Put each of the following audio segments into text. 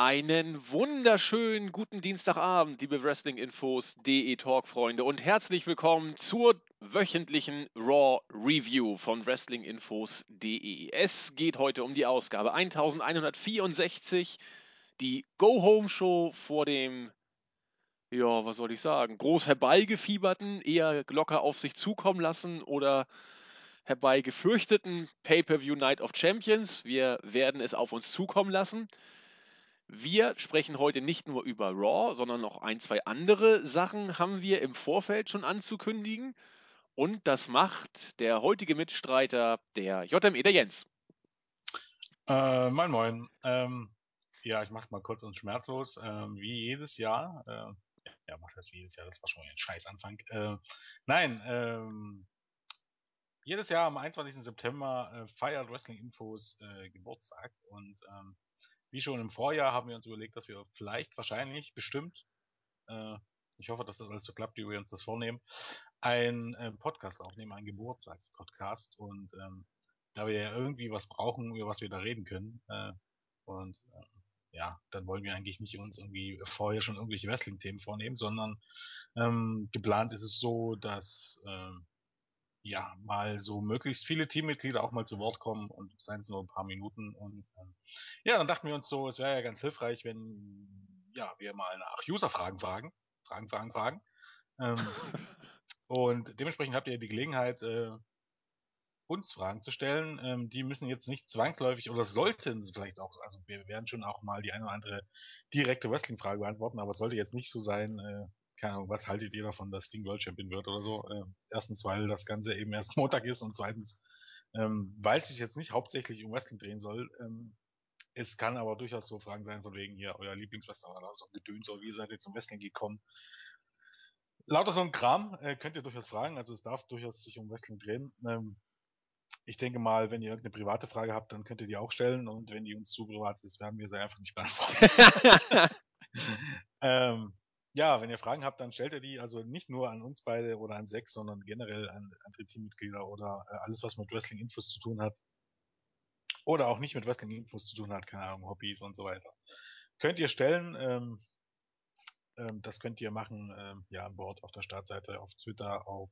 Einen wunderschönen guten Dienstagabend, liebe Wrestling-Infos.de Talk-Freunde und herzlich willkommen zur wöchentlichen Raw Review von Wrestling-Infos.de. Es geht heute um die Ausgabe 1164, die Go-Home-Show vor dem, ja, was soll ich sagen, groß herbeigefieberten, eher locker auf sich zukommen lassen oder herbeigefürchteten Pay-Per-View Night of Champions. Wir werden es auf uns zukommen lassen. Wir sprechen heute nicht nur über Raw, sondern noch ein, zwei andere Sachen haben wir im Vorfeld schon anzukündigen. Und das macht der heutige Mitstreiter, der JME, der Jens. Äh, moin, moin. Ähm, ja, ich mach's mal kurz und schmerzlos. Ähm, wie jedes Jahr. Äh, ja, mach das wie jedes Jahr, das war schon ein Scheißanfang. Äh, nein, ähm, jedes Jahr am 21. September äh, feiert Wrestling Infos äh, Geburtstag und ähm, wie schon im Vorjahr haben wir uns überlegt, dass wir vielleicht, wahrscheinlich, bestimmt, äh, ich hoffe, dass das alles so klappt, wie wir uns das vornehmen, einen äh, Podcast aufnehmen, einen Geburtstagspodcast. Und ähm, da wir ja irgendwie was brauchen, über was wir da reden können, äh, und äh, ja, dann wollen wir eigentlich nicht uns irgendwie vorher schon irgendwelche Wrestling-Themen vornehmen, sondern ähm, geplant ist es so, dass ähm, ja, mal so möglichst viele Teammitglieder auch mal zu Wort kommen und seien es nur ein paar Minuten. Und ähm, ja, dann dachten wir uns so, es wäre ja ganz hilfreich, wenn ja, wir mal nach User-Fragen fragen. Fragen, Fragen, Fragen. Ähm, und dementsprechend habt ihr die Gelegenheit, äh, uns Fragen zu stellen. Ähm, die müssen jetzt nicht zwangsläufig oder sollten vielleicht auch, also wir werden schon auch mal die eine oder andere direkte Wrestling-Frage beantworten, aber es sollte jetzt nicht so sein, äh, keine Ahnung, was haltet ihr davon, dass Sting World Champion wird oder so? Äh, erstens, weil das Ganze eben erst Montag ist und zweitens, ähm, weil es sich jetzt nicht hauptsächlich um Wrestling drehen soll. Ähm, es kann aber durchaus so Fragen sein, von wegen hier, euer Lieblingswrestler oder so Gedöns oder wie seid ihr zum Wrestling gekommen? Lauter so ein Kram äh, könnt ihr durchaus fragen, also es darf durchaus sich um Wrestling drehen. Ähm, ich denke mal, wenn ihr irgendeine private Frage habt, dann könnt ihr die auch stellen und wenn die uns zu privat ist, werden wir sie einfach nicht beantworten. ähm, ja, wenn ihr Fragen habt, dann stellt ihr die also nicht nur an uns beide oder an Sex, sondern generell an andere Teammitglieder oder äh, alles, was mit Wrestling-Infos zu tun hat. Oder auch nicht mit Wrestling-Infos zu tun hat, keine Ahnung, Hobbys und so weiter. Könnt ihr stellen, ähm, ähm, das könnt ihr machen, ähm, ja, an Bord auf der Startseite, auf Twitter, auf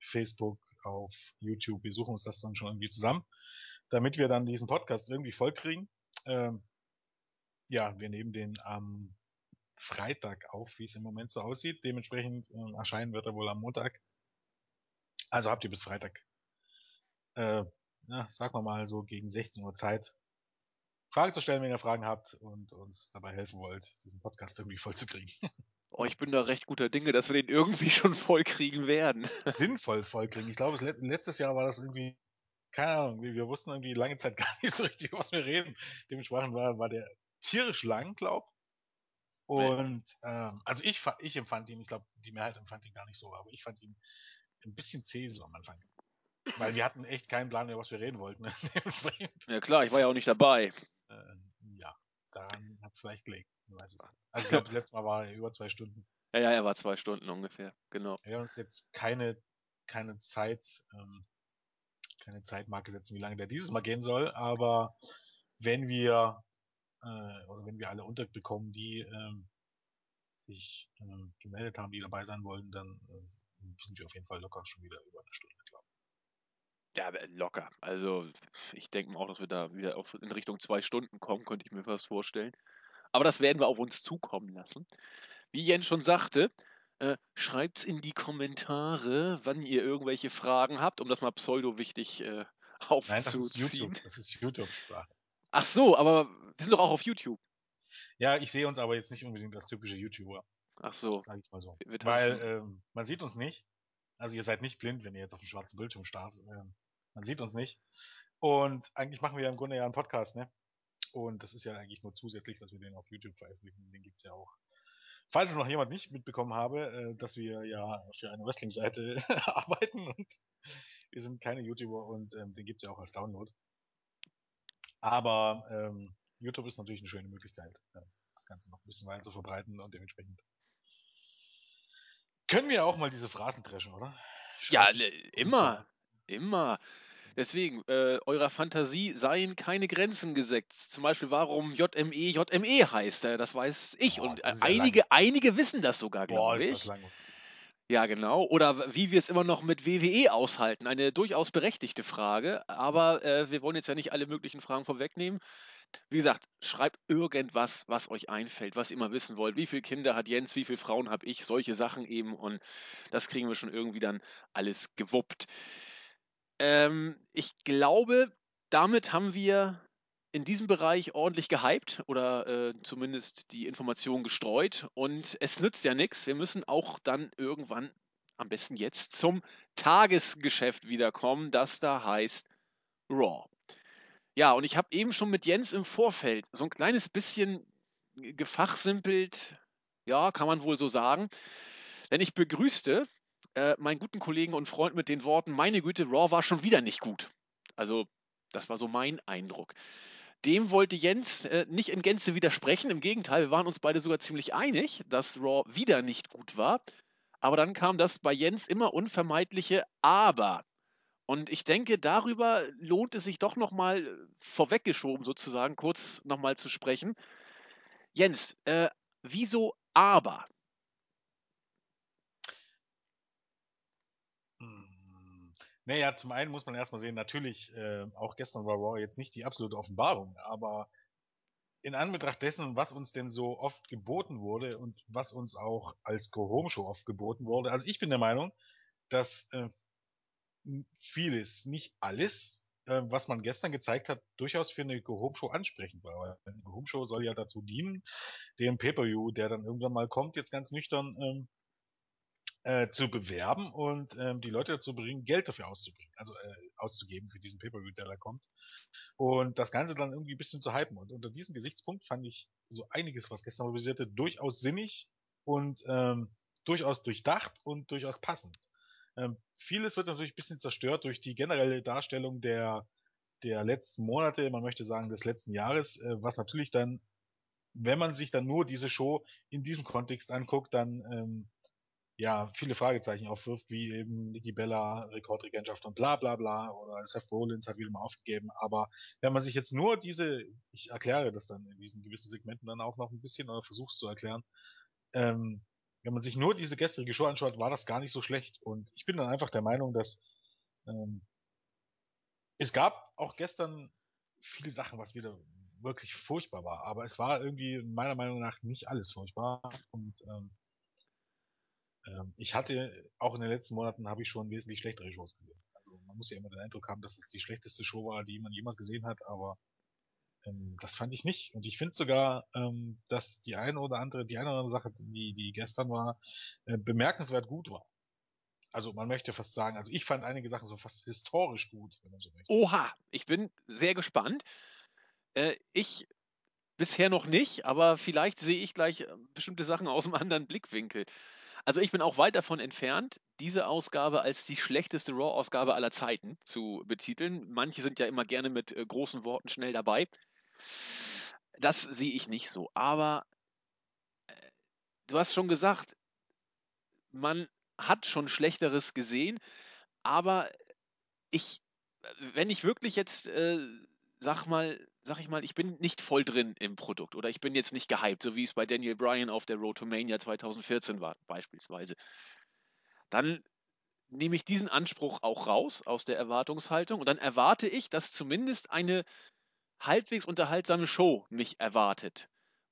Facebook, auf YouTube. Wir suchen uns das dann schon irgendwie zusammen, damit wir dann diesen Podcast irgendwie vollkriegen. Ähm, ja, wir nehmen den am Freitag auf, wie es im Moment so aussieht. Dementsprechend äh, erscheinen wird er wohl am Montag. Also habt ihr bis Freitag, äh, ja, sagen wir mal so gegen 16 Uhr Zeit, Fragen zu stellen, wenn ihr Fragen habt und uns dabei helfen wollt, diesen Podcast irgendwie voll zu kriegen. Oh, ich bin da recht guter Dinge, dass wir den irgendwie schon voll kriegen werden. Sinnvoll voll kriegen. Ich glaube, letztes Jahr war das irgendwie, keine Ahnung, wir wussten irgendwie lange Zeit gar nicht so richtig, was wir reden. Dementsprechend war, war der tierisch lang, glaub. Und ähm, also ich, ich empfand ihn, ich glaube, die Mehrheit empfand ihn gar nicht so, aber ich fand ihn ein bisschen zäh so am Anfang. Weil wir hatten echt keinen Plan mehr, was wir reden wollten. ja klar, ich war ja auch nicht dabei. Äh, ja, daran hat es vielleicht gelegt. Weiß es nicht. Also ich glaube, das letzte Mal war er über zwei Stunden. Ja, ja, er war zwei Stunden ungefähr, genau. Wir haben uns jetzt keine, keine Zeit, ähm, keine Zeitmarke setzen, wie lange der dieses Mal gehen soll, aber wenn wir äh, oder wenn wir alle unterbekommen, die ähm, sich ähm, gemeldet haben, die dabei sein wollen, dann äh, sind wir auf jeden Fall locker schon wieder über eine Stunde, glaube ich. Ja, locker. Also ich denke mal auch, dass wir da wieder auf, in Richtung zwei Stunden kommen, könnte ich mir fast vorstellen. Aber das werden wir auf uns zukommen lassen. Wie Jens schon sagte, äh, schreibt's in die Kommentare, wann ihr irgendwelche Fragen habt, um das mal pseudo-wichtig äh, aufzuziehen. Nein, das ist YouTube. Das ist YouTube-Sprache. Ach so, aber wir sind doch auch auf YouTube. Ja, ich sehe uns aber jetzt nicht unbedingt als typische YouTuber. Ach so. Sag ich mal so. Weil ähm, man sieht uns nicht. Also ihr seid nicht blind, wenn ihr jetzt auf dem schwarzen Bildschirm startet. Ähm, man sieht uns nicht. Und eigentlich machen wir ja im Grunde ja einen Podcast, ne? Und das ist ja eigentlich nur zusätzlich, dass wir den auf YouTube veröffentlichen. Den gibt's ja auch. Falls es noch jemand nicht mitbekommen habe, äh, dass wir ja für eine Wrestling-Seite arbeiten und wir sind keine YouTuber und ähm, den gibt's ja auch als Download. Aber ähm, YouTube ist natürlich eine schöne Möglichkeit, äh, das Ganze noch ein bisschen weiter zu verbreiten und dementsprechend können wir auch mal diese Phrasen dreschen, oder? Schreibt ja, ne, immer, immer. Deswegen, äh, eurer Fantasie seien keine Grenzen gesetzt. Zum Beispiel, warum JME JME heißt. Äh, das weiß ich. Boah, und äh, ist einige, lang. einige wissen das sogar, glaube ist das ich. langweilig. Ja, genau. Oder wie wir es immer noch mit WWE aushalten. Eine durchaus berechtigte Frage. Aber äh, wir wollen jetzt ja nicht alle möglichen Fragen vorwegnehmen. Wie gesagt, schreibt irgendwas, was euch einfällt, was ihr immer wissen wollt. Wie viele Kinder hat Jens, wie viele Frauen habe ich? Solche Sachen eben. Und das kriegen wir schon irgendwie dann alles gewuppt. Ähm, ich glaube, damit haben wir in diesem Bereich ordentlich gehypt oder äh, zumindest die Information gestreut. Und es nützt ja nichts. Wir müssen auch dann irgendwann, am besten jetzt, zum Tagesgeschäft wiederkommen, das da heißt Raw. Ja, und ich habe eben schon mit Jens im Vorfeld so ein kleines bisschen gefachsimpelt, ja, kann man wohl so sagen. Denn ich begrüßte äh, meinen guten Kollegen und Freund mit den Worten, meine Güte, Raw war schon wieder nicht gut. Also, das war so mein Eindruck. Dem wollte Jens äh, nicht in Gänze widersprechen. Im Gegenteil, wir waren uns beide sogar ziemlich einig, dass Raw wieder nicht gut war. Aber dann kam das bei Jens immer unvermeidliche Aber. Und ich denke, darüber lohnt es sich doch nochmal vorweggeschoben, sozusagen, kurz nochmal zu sprechen. Jens, äh, wieso aber? Hm. Naja, zum einen muss man erstmal sehen, natürlich, äh, auch gestern war Raw jetzt nicht die absolute Offenbarung, aber in Anbetracht dessen, was uns denn so oft geboten wurde und was uns auch als Go-Home-Show oft geboten wurde, also ich bin der Meinung, dass äh, vieles, nicht alles, äh, was man gestern gezeigt hat, durchaus für eine Go-Home-Show ansprechend war. Eine Go-Home-Show soll ja dazu dienen, den Pay-Per-View, der dann irgendwann mal kommt, jetzt ganz nüchtern, ähm, äh, zu bewerben und ähm, die Leute dazu bringen, Geld dafür auszubringen, also äh, auszugeben für diesen Pay-Per-View, der da kommt. Und das Ganze dann irgendwie ein bisschen zu hypen. Und unter diesem Gesichtspunkt fand ich so einiges, was gestern mobilisierte, durchaus sinnig und ähm, durchaus durchdacht und durchaus passend. Ähm, vieles wird natürlich ein bisschen zerstört durch die generelle Darstellung der, der letzten Monate, man möchte sagen des letzten Jahres, äh, was natürlich dann, wenn man sich dann nur diese Show in diesem Kontext anguckt, dann ähm, ja, viele Fragezeichen aufwirft, wie eben Nikki Bella, Rekordregentschaft und bla bla bla, oder Seth Rollins hat wieder mal aufgegeben. Aber wenn man sich jetzt nur diese, ich erkläre das dann in diesen gewissen Segmenten dann auch noch ein bisschen oder versuch's zu erklären, ähm, wenn man sich nur diese gestrige Show anschaut, war das gar nicht so schlecht. Und ich bin dann einfach der Meinung, dass ähm, es gab auch gestern viele Sachen, was wieder wirklich furchtbar war. Aber es war irgendwie meiner Meinung nach nicht alles furchtbar. Und ähm, ähm, ich hatte, auch in den letzten Monaten habe ich schon wesentlich schlechtere Shows gesehen. Also man muss ja immer den Eindruck haben, dass es die schlechteste Show war, die man jemals gesehen hat, aber ähm, das fand ich nicht. Und ich finde sogar, ähm, dass die eine oder andere, die eine oder andere Sache, die, die gestern war, äh, bemerkenswert gut war. Also man möchte fast sagen, also ich fand einige Sachen so fast historisch gut, wenn man so möchte. Oha, ich bin sehr gespannt. Äh, ich bisher noch nicht, aber vielleicht sehe ich gleich äh, bestimmte Sachen aus einem anderen Blickwinkel. Also ich bin auch weit davon entfernt, diese Ausgabe als die schlechteste Raw-Ausgabe aller Zeiten zu betiteln. Manche sind ja immer gerne mit äh, großen Worten schnell dabei. Das sehe ich nicht so. Aber äh, du hast schon gesagt, man hat schon Schlechteres gesehen, aber ich, wenn ich wirklich jetzt, äh, sag mal, sag ich mal, ich bin nicht voll drin im Produkt oder ich bin jetzt nicht gehypt, so wie es bei Daniel Bryan auf der Road to Mania 2014 war, beispielsweise, dann nehme ich diesen Anspruch auch raus aus der Erwartungshaltung und dann erwarte ich, dass zumindest eine halbwegs unterhaltsame Show mich erwartet.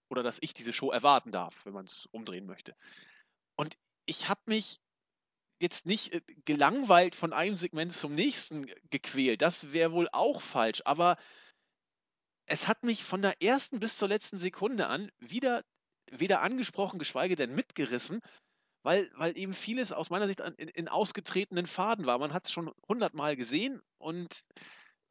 Oder dass ich diese Show erwarten darf, wenn man es umdrehen möchte. Und ich habe mich jetzt nicht äh, gelangweilt von einem Segment zum nächsten gequält. Das wäre wohl auch falsch. Aber es hat mich von der ersten bis zur letzten Sekunde an wieder weder angesprochen, geschweige denn mitgerissen, weil, weil eben vieles aus meiner Sicht in, in ausgetretenen Faden war. Man hat es schon hundertmal gesehen und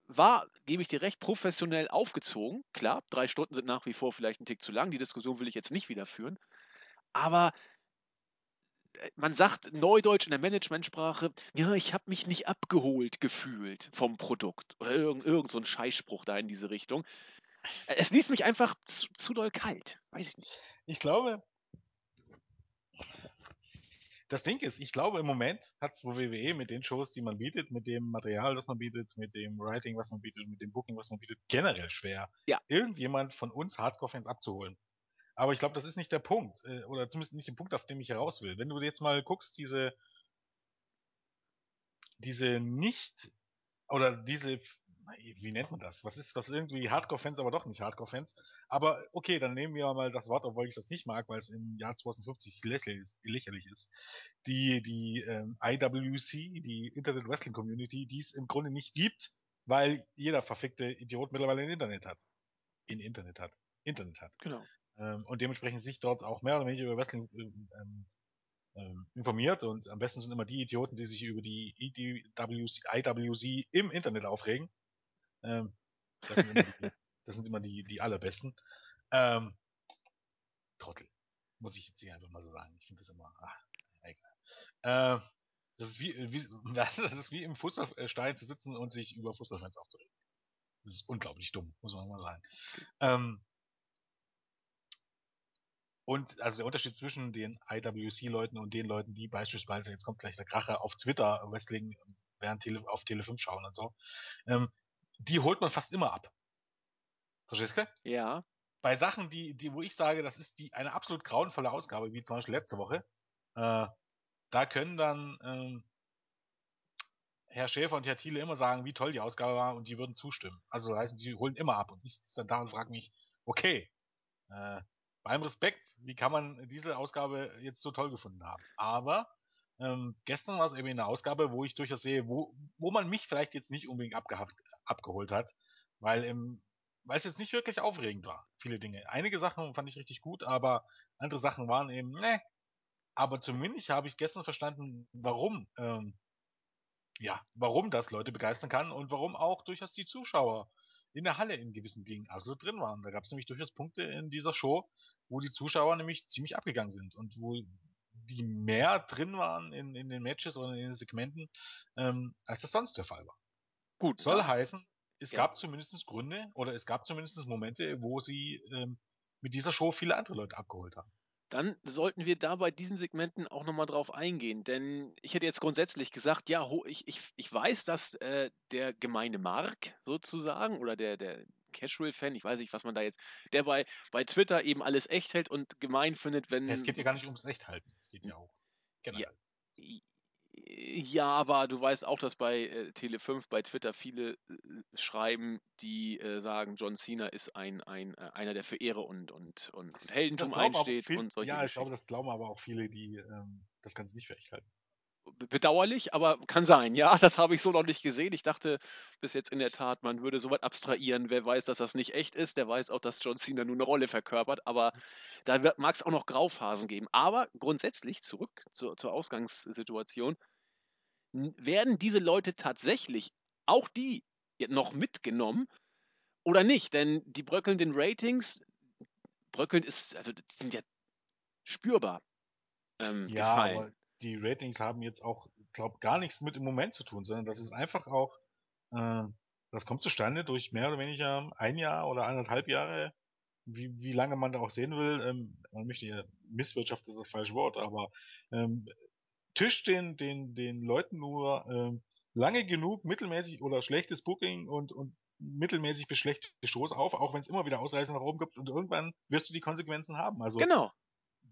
war, gebe ich dir recht, professionell aufgezogen. Klar, drei Stunden sind nach wie vor vielleicht ein Tick zu lang. Die Diskussion will ich jetzt nicht wieder führen. Aber man sagt neudeutsch in der Managementsprache, ja, ich habe mich nicht abgeholt gefühlt vom Produkt. Oder irgend, irgend so ein Scheißspruch da in diese Richtung. Es ließ mich einfach zu, zu doll kalt. Weiß ich nicht. Ich glaube, das Ding ist, ich glaube im Moment hat es WWE mit den Shows, die man bietet, mit dem Material, das man bietet, mit dem Writing, was man bietet, mit dem Booking, was man bietet, generell schwer, Ja. irgendjemand von uns Hardcore-Fans abzuholen. Aber ich glaube, das ist nicht der Punkt, äh, oder zumindest nicht der Punkt, auf den ich heraus will. Wenn du jetzt mal guckst, diese, diese nicht, oder diese, wie nennt man das? Was ist, was irgendwie Hardcore-Fans, aber doch nicht Hardcore-Fans. Aber okay, dann nehmen wir mal das Wort, obwohl ich das nicht mag, weil es im Jahr 2050 lächerlich ist. Lächerlich ist. Die, die ähm, IWC, die Internet Wrestling Community, die es im Grunde nicht gibt, weil jeder verfickte Idiot mittlerweile ein Internet hat. In Internet hat. Internet hat. Genau. Ähm, und dementsprechend sich dort auch mehr oder weniger über Wrestling ähm, ähm, informiert und am besten sind immer die Idioten, die sich über die IWC, IWC im Internet aufregen. Ähm, das sind immer die, das sind immer die, die allerbesten. Ähm, Trottel. Muss ich jetzt hier einfach mal so sagen. Ich finde das immer, ach, egal. Ähm, das ist wie, wie, das ist wie im Fußballstein zu sitzen und sich über Fußballfans aufzuregen. Das ist unglaublich dumm, muss man mal sagen. Ähm, und also der Unterschied zwischen den IWC-Leuten und den Leuten, die beispielsweise, jetzt kommt gleich der Kracher, auf Twitter Wrestling während Tele, auf Tele 5 schauen und so, ähm, die holt man fast immer ab. Verstehst du? Ja. Bei Sachen, die, die, wo ich sage, das ist die eine absolut grauenvolle Ausgabe, wie zum Beispiel letzte Woche, äh, da können dann ähm, Herr Schäfer und Herr Thiele immer sagen, wie toll die Ausgabe war und die würden zustimmen. Also heißen, die holen immer ab und ich sitze dann da und frage mich, okay, äh, beim Respekt, wie kann man diese Ausgabe jetzt so toll gefunden haben? Aber ähm, gestern war es eben eine Ausgabe, wo ich durchaus sehe, wo, wo man mich vielleicht jetzt nicht unbedingt abgehaft, abgeholt hat, weil im, weil es jetzt nicht wirklich aufregend war, viele Dinge. Einige Sachen fand ich richtig gut, aber andere Sachen waren eben, ne. Aber zumindest habe ich gestern verstanden, warum, ähm, ja, warum das Leute begeistern kann und warum auch durchaus die Zuschauer in der Halle in gewissen Dingen absolut drin waren. Da gab es nämlich durchaus Punkte in dieser Show, wo die Zuschauer nämlich ziemlich abgegangen sind und wo die mehr drin waren in, in den Matches oder in den Segmenten, ähm, als das sonst der Fall war. Gut. Soll da- heißen, es Ja. gab zumindest Gründe oder es gab zumindest Momente, wo sie ähm, mit dieser Show viele andere Leute abgeholt haben. Dann sollten wir da bei diesen Segmenten auch nochmal drauf eingehen, denn ich hätte jetzt grundsätzlich gesagt, ja, ich, ich, ich weiß, dass äh, der gemeine Mark sozusagen oder der, der Casual-Fan, ich weiß nicht, was man da jetzt, der bei, bei Twitter eben alles echt hält und gemein findet, wenn. Es geht ja gar nicht ums Echthalten, es geht ja auch generell. Ja, aber du weißt auch, dass bei äh, Tele5 bei Twitter viele äh, schreiben, die äh, sagen, John Cena ist ein, ein äh, einer, der für Ehre und, und, und, und Heldentum einsteht viel, und solche ja, ich glaube, das glauben aber auch viele, die ähm, das Ganze nicht für echt halten. Be- Bedauerlich, aber kann sein. Ja, das habe ich so noch nicht gesehen. Ich dachte bis jetzt in der Tat, man würde so weit abstrahieren. Wer weiß, dass das nicht echt ist, der weiß auch, dass John Cena nur eine Rolle verkörpert. Aber da mag es auch noch Grauphasen geben. Aber grundsätzlich zurück zur, zur Ausgangssituation. Werden diese Leute tatsächlich, auch die, noch mitgenommen oder nicht? Denn die bröckelnden Ratings, bröckelnd ist, also die sind ja spürbar ähm, Ja, gefallen. Die Ratings haben jetzt auch, glaube gar nichts mit im Moment zu tun, sondern das ist einfach auch, äh, das kommt zustande durch mehr oder weniger ein Jahr oder eineinhalb Jahre, wie, wie lange man da auch sehen will. Ähm, man möchte ja, Misswirtschaft ist das falsche Wort, aber ähm, Tisch den, den, den Leuten nur ähm, lange genug mittelmäßig oder schlechtes Booking und, und mittelmäßig bis schlechte Shows auf, auch wenn es immer wieder Ausreißer nach oben gibt und irgendwann wirst du die Konsequenzen haben. Also Genau.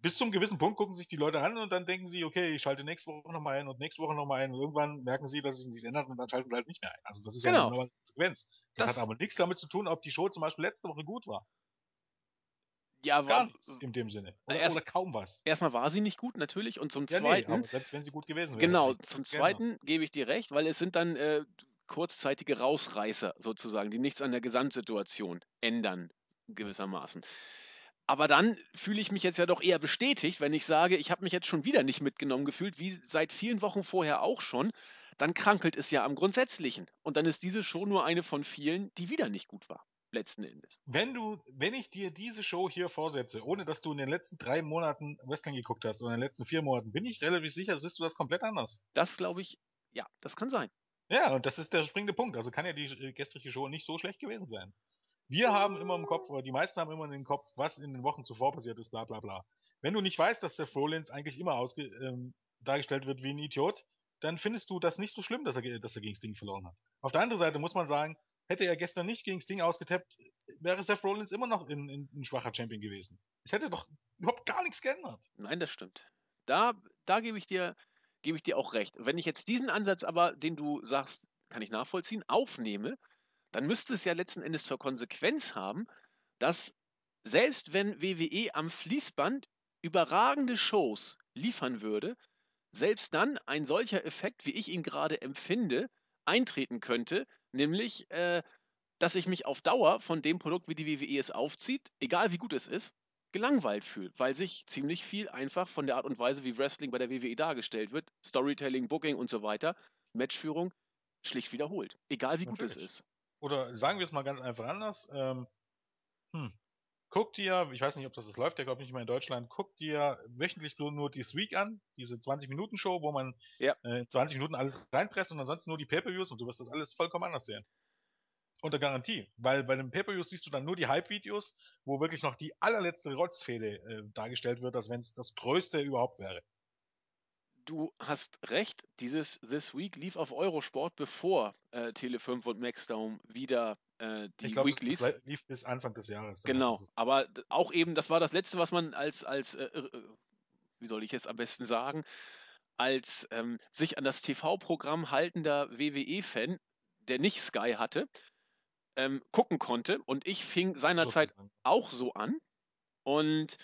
Bis zum gewissen Punkt gucken sich die Leute an und dann denken sie, okay, ich schalte nächste Woche nochmal ein und nächste Woche nochmal ein und irgendwann merken sie, dass sich nichts ändert und dann schalten sie halt nicht mehr ein. Also das ist ja Genau. eine normale Konsequenz. Das, Das- hat aber nichts damit zu tun, ob die Show zum Beispiel letzte Woche gut war. Ja, Gar wa- nichts in dem Sinne. Oder, Erst- oder kaum was. erstmal war sie nicht gut, natürlich. Und zum Ja, nee, Zweiten, aber selbst wenn sie gut gewesen wäre. genau, zum. Zweiten gebe ich dir recht, weil es sind dann äh, kurzzeitige Rausreißer sozusagen, die nichts an der Gesamtsituation ändern, gewissermaßen. Aber dann fühle ich mich jetzt ja doch eher bestätigt, wenn ich sage, ich habe mich jetzt schon wieder nicht mitgenommen gefühlt, wie seit vielen Wochen vorher auch schon. Dann krankelt es ja am Grundsätzlichen. Und dann ist diese Show nur eine von vielen, die wieder nicht gut war, letzten Endes. Wenn du, wenn ich dir diese Show hier vorsetze, ohne dass du in den letzten drei Monaten Wrestling geguckt hast oder in den letzten vier Monaten, bin ich relativ sicher, siehst du das komplett anders. Das glaube ich, ja, das kann sein. Ja, und das ist der springende Punkt. Also kann ja die äh, gestrige Show nicht so schlecht gewesen sein. Wir haben immer im Kopf, oder die meisten haben immer in den Kopf, was in den Wochen zuvor passiert ist, bla bla bla. Wenn du nicht weißt, dass der Rollins eigentlich immer ausge, ähm, dargestellt wird wie ein Idiot, dann findest du das nicht so schlimm, dass er, dass er gegen Sting verloren hat. Auf der anderen Seite muss man sagen, hätte er gestern nicht gegen Sting ausgetappt, wäre Seth Rollins immer noch ein, ein, ein schwacher Champion gewesen. Es hätte doch überhaupt gar nichts geändert. Nein, das stimmt. Da, da gebe ich dir, gebe ich dir auch recht. Wenn ich jetzt diesen Ansatz aber, den du sagst, kann ich nachvollziehen, aufnehme, dann müsste es ja letzten Endes zur Konsequenz haben, dass selbst wenn WWE am Fließband überragende Shows liefern würde, selbst dann ein solcher Effekt, wie ich ihn gerade empfinde, eintreten könnte, nämlich, äh, dass ich mich auf Dauer von dem Produkt, wie die WWE es aufzieht, egal wie gut es ist, gelangweilt fühle, weil sich ziemlich viel einfach von der Art und Weise, wie Wrestling bei der WWE dargestellt wird, Storytelling, Booking und so weiter, Matchführung, schlicht wiederholt, egal wie Natürlich. gut es ist. Oder sagen wir es mal ganz einfach anders, ähm, hm, guck dir, ich weiß nicht, ob das, das läuft, der glaube ich nicht mehr in Deutschland, guck dir wöchentlich nur, nur die Week an, diese 20-Minuten-Show, wo man ja. äh, 20 Minuten alles reinpresst und ansonsten nur die Pay-Per-Views und du wirst das alles vollkommen anders sehen. Unter Garantie. Weil bei den Pay-Per-Views siehst du dann nur die Hype-Videos, wo wirklich noch die allerletzte Rotzfehde äh, dargestellt wird, als wenn es das größte überhaupt wäre. Du hast recht, dieses This Week lief auf Eurosport, bevor äh, Tele5 und Maxdome wieder äh, die ich glaub, Weeklies. Es lief bis Anfang des Jahres. Genau, aber auch eben, das war das Letzte, was man als, als äh, äh, wie soll ich jetzt am besten sagen, als ähm, sich an das TV-Programm haltender WWE-Fan, der nicht Sky hatte, ähm, gucken konnte. Und ich fing seinerzeit so auch so an. Und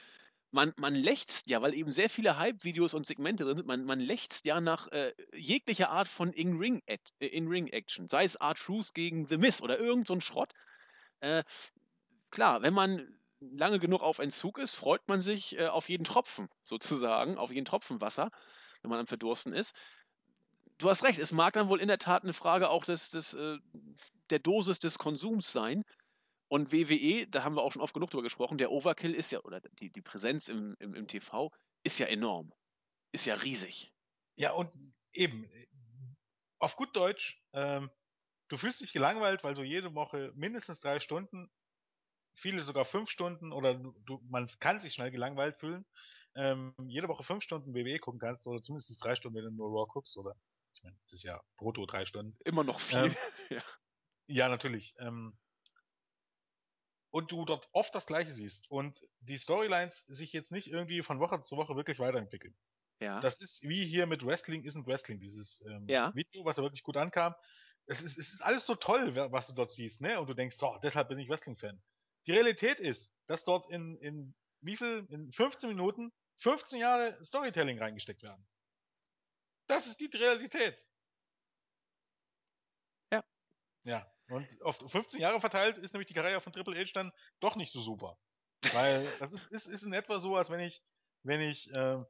man, man lechzt ja, weil eben sehr viele Hype-Videos und Segmente drin sind, man, man lechzt ja nach äh, jeglicher Art von In-Ring-Action. In sei es R-Truth gegen The Miss oder irgend so ein Schrott. Äh, klar, wenn man lange genug auf Entzug ist, freut man sich äh, auf jeden Tropfen, sozusagen, auf jeden Tropfen Wasser, wenn man am Verdursten ist. Du hast recht, es mag dann wohl in der Tat eine Frage auch des, des, äh, der Dosis des Konsums sein. Und WWE, da haben wir auch schon oft genug drüber gesprochen, der Overkill ist ja, oder die, die Präsenz im, im, im TV ist ja enorm. Ist ja riesig. Ja, und eben, auf gut Deutsch, ähm, du fühlst dich gelangweilt, weil du jede Woche mindestens drei Stunden, viele sogar fünf Stunden, oder du, man kann sich schnell gelangweilt fühlen, ähm, jede Woche fünf Stunden WWE gucken kannst, oder zumindest drei Stunden, wenn du nur Raw guckst, oder ich meine, das ist ja brutto drei Stunden. Immer noch viel. Ähm, ja. ja. natürlich. Ähm, und du dort oft das Gleiche siehst und die Storylines sich jetzt nicht irgendwie von Woche zu Woche wirklich weiterentwickeln. Ja. Das ist wie hier mit Wrestling isn't Wrestling, dieses ähm, ja. Video, was ja wirklich gut ankam. Es ist, es ist alles so toll, was du dort siehst, ne? Und du denkst, so, deshalb bin ich Wrestling-Fan. Die Realität ist, dass dort in, in wie viel, in 15 Minuten 15 Jahre Storytelling reingesteckt werden. Das ist die Realität. Ja. Ja. Und auf 15 Jahre verteilt ist nämlich die Karriere von Triple H dann doch nicht so super. Weil das ist, ist, ist in etwa so, als wenn ich, wenn ich, äh,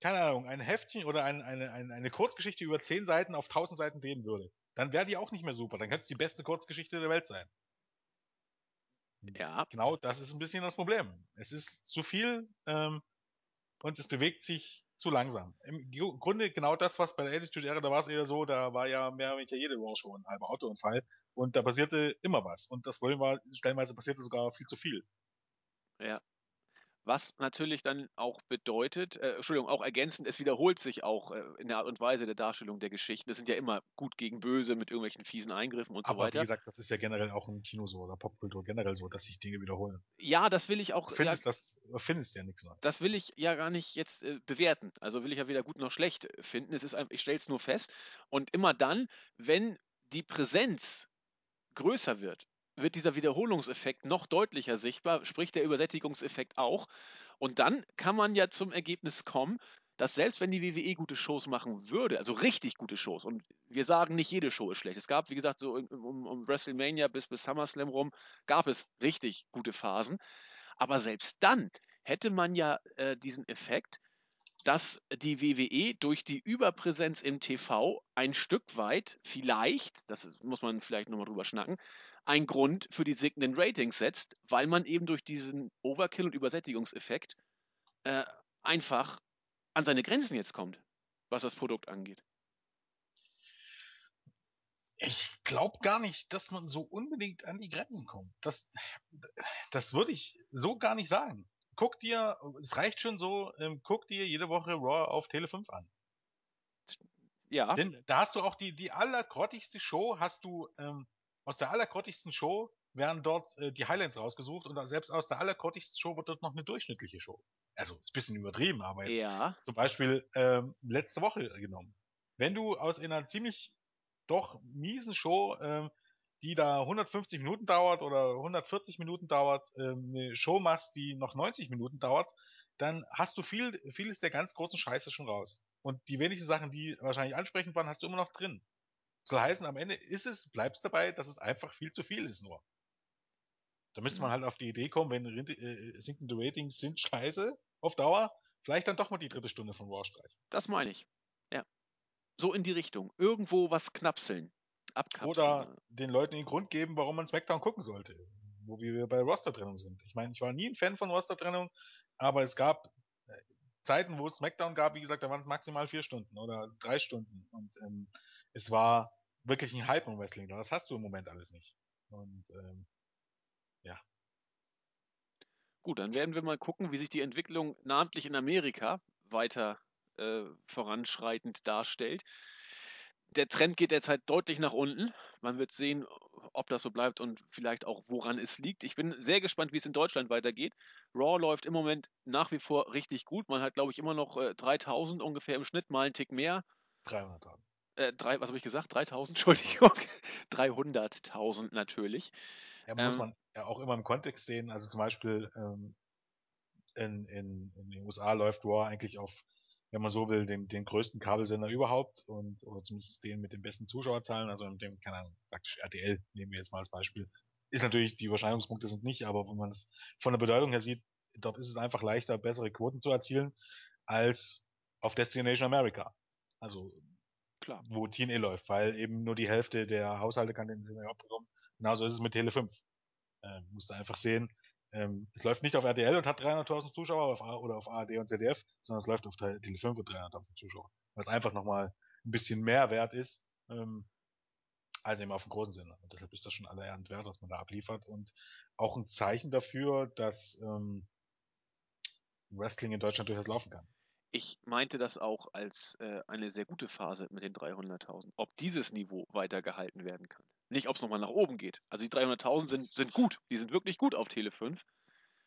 keine Ahnung, ein Heftchen oder ein, eine, eine, eine Kurzgeschichte über 10 Seiten auf 1000 Seiten drehen würde. Dann wäre die auch nicht mehr super. Dann könnte es die beste Kurzgeschichte der Welt sein. Ja. Genau, das ist ein bisschen das Problem. Es ist zu viel ähm, und es bewegt sich zu langsam. Im Grunde genau das, was bei der Attitude Era, da war es eher so, da war ja mehr oder weniger jede Raw Show ein halber Autounfall und da passierte immer was und das wollen wir, stellenweise passierte sogar viel zu viel. Ja. Was natürlich dann auch bedeutet, äh, Entschuldigung, auch ergänzend, es wiederholt sich auch äh, in der Art und Weise der Darstellung der Geschichten. Das sind ja immer gut gegen böse mit irgendwelchen fiesen Eingriffen und Aber so weiter. Aber wie gesagt, das ist ja generell auch im Kino so oder Popkultur generell so, dass sich Dinge wiederholen. Ja, das will ich auch. Du findest, ja, das, findest ja nichts Neues. Das will ich ja gar nicht jetzt äh, bewerten. Also will ich ja weder gut noch schlecht finden. Es ist einfach, ich stelle es nur fest. Und immer dann, wenn die Präsenz größer wird, wird dieser Wiederholungseffekt noch deutlicher sichtbar, sprich der Übersättigungseffekt auch. Und dann kann man ja zum Ergebnis kommen, dass selbst wenn die WWE gute Shows machen würde, also richtig gute Shows, und wir sagen, nicht jede Show ist schlecht. Es gab, wie gesagt, so um, um WrestleMania bis, bis SummerSlam rum, gab es richtig gute Phasen. Aber selbst dann hätte man ja äh, diesen Effekt, dass die WWE durch die Überpräsenz im TV ein Stück weit vielleicht, das muss man vielleicht nochmal drüber schnacken, ein Grund für die sinkenden Ratings setzt, weil man eben durch diesen Overkill- und Übersättigungseffekt äh, einfach an seine Grenzen jetzt kommt, was das Produkt angeht. Ich glaube gar nicht, dass man so unbedingt an die Grenzen kommt. Das, das würde ich so gar nicht sagen. Guck dir, es reicht schon so, ähm, guck dir jede Woche Raw auf Tele 5 an. Ja. Denn da hast du auch die, die allergrottigste Show, hast du ähm, aus der allergrottigsten Show werden dort äh, die Highlights rausgesucht und selbst aus der allergrottigsten Show wird dort noch eine durchschnittliche Show. Also ist ein bisschen übertrieben, aber jetzt Ja. zum Beispiel ähm, letzte Woche genommen. Wenn du aus einer ziemlich doch miesen Show, ähm, die da 150 Minuten dauert oder 140 Minuten dauert, ähm, eine Show machst, die noch 90 Minuten dauert, dann hast du viel, vieles der ganz großen Scheiße schon raus. Und die wenigen Sachen, die wahrscheinlich ansprechend waren, hast du immer noch drin. Soll heißen, am Ende ist es, bleibst dabei, dass es einfach viel zu viel ist nur. Da müsste man halt auf die Idee kommen, wenn äh, sinkende Ratings sind scheiße auf Dauer, vielleicht dann doch mal die dritte Stunde von War streichen. Das meine ich. Ja. So in die Richtung. Irgendwo was knapseln. Abkapseln. Oder den Leuten den Grund geben, warum man SmackDown gucken sollte. Wo wir bei Roster-Trennung sind. Ich meine, ich war nie ein Fan von Roster-Trennung, aber es gab äh, Zeiten, wo es SmackDown gab, wie gesagt, da waren es maximal vier Stunden oder drei Stunden. Und ähm, es war wirklich ein Hype im Wrestling. Das hast du im Moment alles nicht. Und ähm, ja. Gut, dann werden wir mal gucken, wie sich die Entwicklung namentlich in Amerika weiter äh, voranschreitend darstellt. Der Trend geht derzeit deutlich nach unten. Man wird sehen, ob das so bleibt und vielleicht auch, woran es liegt. Ich bin sehr gespannt, wie es in Deutschland weitergeht. Raw läuft im Moment nach wie vor richtig gut. Man hat, glaube ich, immer noch äh, 3000 ungefähr im Schnitt, mal einen Tick mehr. 300.000. Äh, drei, was habe ich gesagt? 3000, Entschuldigung. 300.000 natürlich. Ja, muss man ja auch immer im Kontext sehen. Also zum Beispiel ähm, in, in, in den USA läuft Raw eigentlich auf, wenn man so will, den, den größten Kabelsender überhaupt und oder zumindest den mit den besten Zuschauerzahlen, also in dem, keine Ahnung, praktisch RTL nehmen wir jetzt mal als Beispiel. Ist natürlich, die Überschneidungspunkte sind nicht, aber wenn man es von der Bedeutung her sieht, dort ist es einfach leichter, bessere Quoten zu erzielen, als auf Destination America. Also Klar. wo TNE läuft, weil eben nur die Hälfte der Haushalte kann den Sender überhaupt bekommen. Genauso ist es mit Tele 5. Äh, musst du einfach sehen, ähm, es läuft nicht auf RTL und hat 300.000 Zuschauer auf A oder auf ARD und ZDF, sondern es läuft auf Tele 5 und 300.000 Zuschauer. Was einfach nochmal ein bisschen mehr wert ist, ähm, als eben auf dem großen Sender. Und deshalb ist das schon aller Ehren wert, was man da abliefert. Und auch ein Zeichen dafür, dass ähm, Wrestling in Deutschland durchaus laufen kann. Ich meinte das auch als äh, eine sehr gute Phase mit den 300.000. Ob dieses Niveau weitergehalten werden kann. Nicht, ob es nochmal nach oben geht. Also die 300.000 sind, sind gut. Die sind wirklich gut auf Tele 5.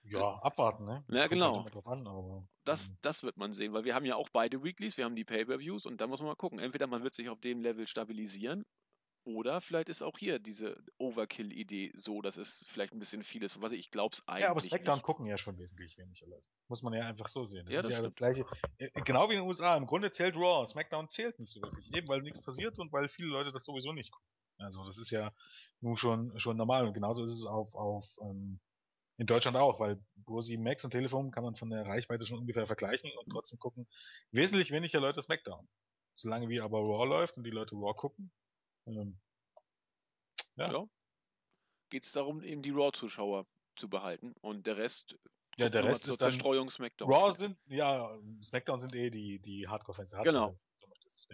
Ja, abwarten, ne? Ja, kommt genau. Halt an, aber, Das, ähm, das wird man sehen, weil wir haben ja auch beide Weeklies, wir haben die Pay-Per-Views und da muss man mal gucken. Entweder man wird sich auf dem Level stabilisieren oder vielleicht ist auch hier diese Overkill-Idee so, dass es vielleicht ein bisschen viel ist. Was ich, glaube es eigentlich ja, aber SmackDown gucken ja schon wesentlich weniger Leute. Muss man ja einfach so sehen. Das Ja, ist das ja das gleiche. Äh, Genau wie in den USA. Im Grunde zählt Raw. SmackDown zählt nicht so wirklich. Eben weil nichts passiert und weil viele Leute das sowieso nicht gucken. Also das ist ja nun schon, schon normal. Und genauso ist es auf, auf ähm, in Deutschland auch, weil Pro 7 Max und Telefon kann man von der Reichweite schon ungefähr vergleichen und trotzdem gucken wesentlich weniger Leute SmackDown. Solange wie aber Raw läuft und die Leute Raw gucken, ähm, Ja. Ja. Geht es darum, eben die Raw-Zuschauer zu behalten und der Rest ja, der Rest ist dann Zerstreuung SmackDown. Raw sind, ja, SmackDown sind eh die, die Hardcore-Fans. der Genau.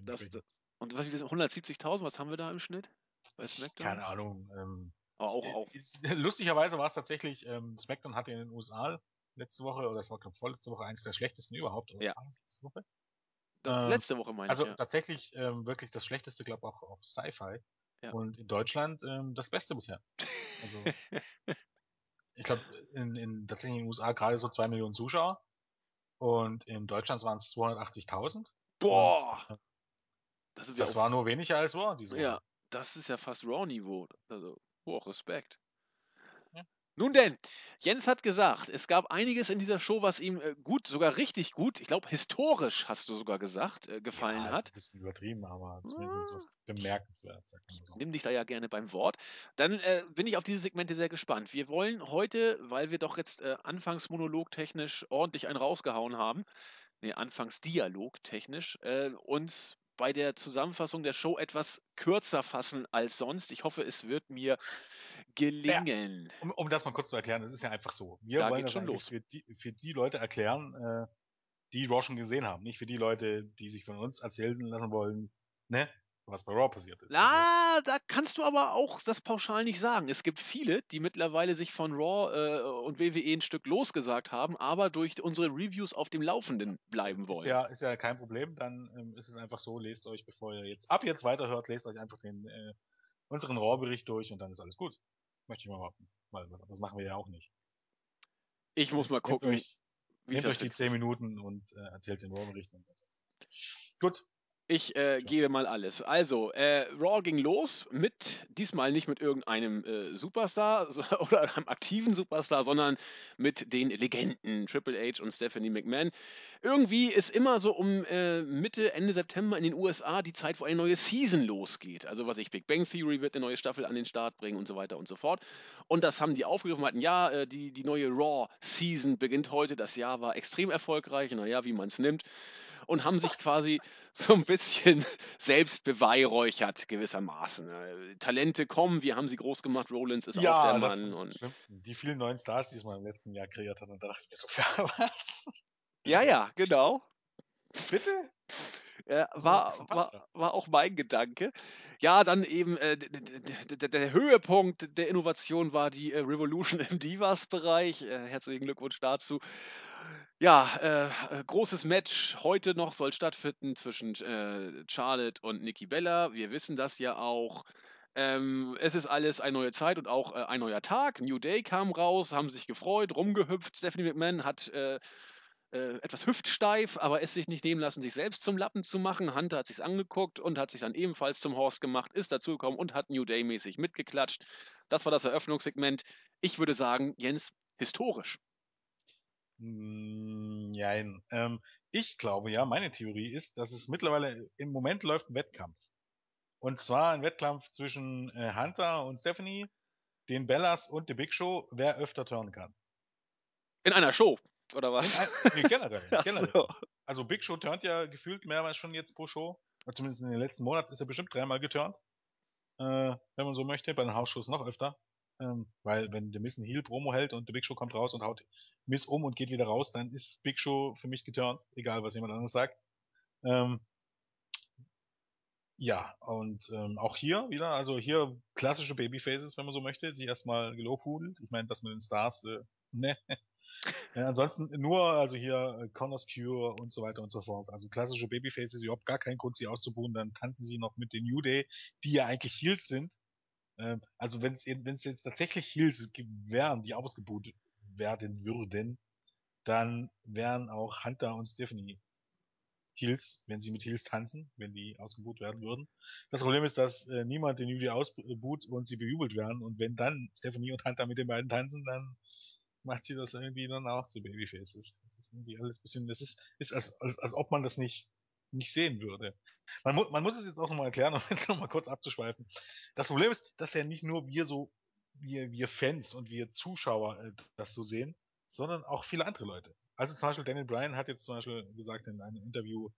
Das, und was, wie das- 170.000, was haben wir da im Schnitt bei SmackDown? Keine Ahnung. Ähm, Aber auch, auch ist, lustigerweise war es tatsächlich, ähm, SmackDown hatte in den USA letzte Woche, oder es war glaube vorletzte Woche, eines der schlechtesten überhaupt. Ja. Woche? Ähm, letzte Woche meine Also ich, ja. tatsächlich ähm, wirklich das schlechteste, glaube auch auf Sci-Fi. Ja. Und in Deutschland ähm, das Beste bisher. Also ich glaube, in, in tatsächlich in den USA gerade so zwei Millionen Zuschauer. Und in Deutschland waren es 280.000. Boah! Und, äh, Das, das war nur weniger als Raw diese Woche. Ja, das ist ja fast Raw-Niveau. Also, hoch Respekt. Nun denn, Jens hat gesagt, es gab einiges in dieser Show, was ihm äh, gut, sogar richtig gut, ich glaube historisch hast du sogar gesagt, äh, gefallen ja, hat. Ist ein bisschen übertrieben, aber zumindest was bemerkenswert, sagt man so. Nimm dich da ja gerne beim Wort. Dann äh, bin ich auf diese Segmente sehr gespannt. Wir wollen heute, weil wir doch jetzt äh, Anfangsmonolog technisch ordentlich einen rausgehauen haben, nee, Anfangsdialog technisch, äh, uns bei der Zusammenfassung der Show etwas kürzer fassen als sonst. Ich hoffe, es wird mir gelingen. Um, um das mal kurz zu erklären, es ist ja einfach so. Wir Da wollen das schon los. Für, die, für die Leute erklären, äh, die Raw schon gesehen haben. Nicht für die Leute, die sich von uns erzählen lassen wollen, ne? Was bei Raw passiert ist. Also Na, da kannst du aber auch das pauschal nicht sagen. Es gibt viele, die mittlerweile sich von Raw äh, und WWE ein Stück losgesagt haben, aber durch unsere Reviews auf dem Laufenden bleiben wollen. Ist ja, ist ja kein Problem, dann ähm, ist es einfach so, lest euch, bevor ihr jetzt ab jetzt weiterhört, lest euch einfach den äh, unseren Raw-Bericht durch und dann ist alles gut. Möchte ich mal behaupten. Weil das machen wir ja auch nicht. Ich muss mal gucken. Nehmt euch, nehmt euch die 10 Minuten und äh, erzählt den Raw-Bericht. Gut, ich äh, gebe mal alles. Also, äh, Raw ging los mit, diesmal nicht mit irgendeinem äh, Superstar oder einem aktiven Superstar, sondern mit den Legenden Triple H und Stephanie McMahon. Irgendwie ist immer so um äh, Mitte, Ende September in den USA die Zeit, wo eine neue Season losgeht. Also, was ich, Big Bang Theory wird eine neue Staffel an den Start bringen und so weiter und so fort. Und das haben die aufgegriffen, hatten, ja, äh, die, die neue Raw Season beginnt heute. Das Jahr war extrem erfolgreich, naja, wie man es nimmt und haben sich quasi so ein bisschen selbst beweihräuchert, gewissermaßen. Äh, Talente kommen, wir haben sie groß gemacht, Rollins ist ja, auch der Mann. Und die vielen neuen Stars, die es mal im letzten Jahr kreiert hat, und da dachte ich mir so, für was? Ja, ja, genau. Bitte? Ja, war, war, war auch mein Gedanke. Ja, dann eben äh, der Höhepunkt der Innovation war die äh, Revolution im Divas-Bereich. Äh, herzlichen Glückwunsch dazu. Ja, äh, äh, großes Match heute noch soll stattfinden zwischen äh, Charlotte und Nikki Bella. Wir wissen das ja auch. Ähm, es ist alles eine neue Zeit und auch äh, ein neuer Tag. New Day kam raus, haben sich gefreut, rumgehüpft. Stephanie McMahon hat äh, äh, etwas hüftsteif, aber es sich nicht nehmen lassen, sich selbst zum Lappen zu machen. Hunter hat sich's angeguckt und hat sich dann ebenfalls zum Horst gemacht, ist dazugekommen und hat New Day mäßig mitgeklatscht. Das war das Eröffnungssegment. Ich würde sagen, Jens, historisch. Nein. Ähm, ich glaube ja, meine Theorie ist, dass es mittlerweile im Moment läuft ein Wettkampf. Und zwar ein Wettkampf zwischen äh, Hunter und Stephanie, den Bellas und The Big Show, wer öfter turnen kann. In einer Show oder was? Ein, nee, generell. generell. So. Also Big Show turnt ja gefühlt mehrmals schon jetzt pro Show. Zumindest in den letzten Monaten ist er bestimmt dreimal geturnt. Äh, wenn man so möchte. Bei den Hausshows noch öfter. Ähm, weil wenn der Miss ein Heel Promo hält und der Big Show kommt raus und haut Miss um und geht wieder raus, dann ist Big Show für mich geturnt. Egal, was jemand anderes sagt. Ähm, ja, und ähm, auch hier wieder, also hier klassische Babyfaces, wenn man so möchte, sie erstmal gelobhudelt. Ich meine, das mit den Stars, äh, ne, ja, ansonsten nur, also hier äh, Connors Cure und so weiter und so fort. Also klassische Babyfaces, überhaupt gar keinen Grund, sie auszubuhen. Dann tanzen sie noch mit den New Day, die ja eigentlich Heels sind. Ähm, also wenn es jetzt tatsächlich Heels wären, die ausgebuht werden würden, dann wären auch Hunter und Stephanie Heels, wenn sie mit Heels tanzen, wenn die ausgebuht werden würden. Das Problem ist, dass äh, niemand den New Day ausbuht und sie bejubelt werden. Und wenn dann Stephanie und Hunter mit den beiden tanzen, dann macht sie das irgendwie dann auch zu Babyfaces. Das ist irgendwie alles bisschen, das ist, ist als, als, als ob man das nicht, nicht sehen würde. Man, mu man muss es jetzt auch nochmal erklären, um jetzt nochmal kurz abzuschweifen. Das Problem ist, dass ja nicht nur wir so, wir, wir Fans und wir Zuschauer äh, das so sehen, sondern auch viele andere Leute. Also zum Beispiel Daniel Bryan hat jetzt zum Beispiel gesagt in einem Interview,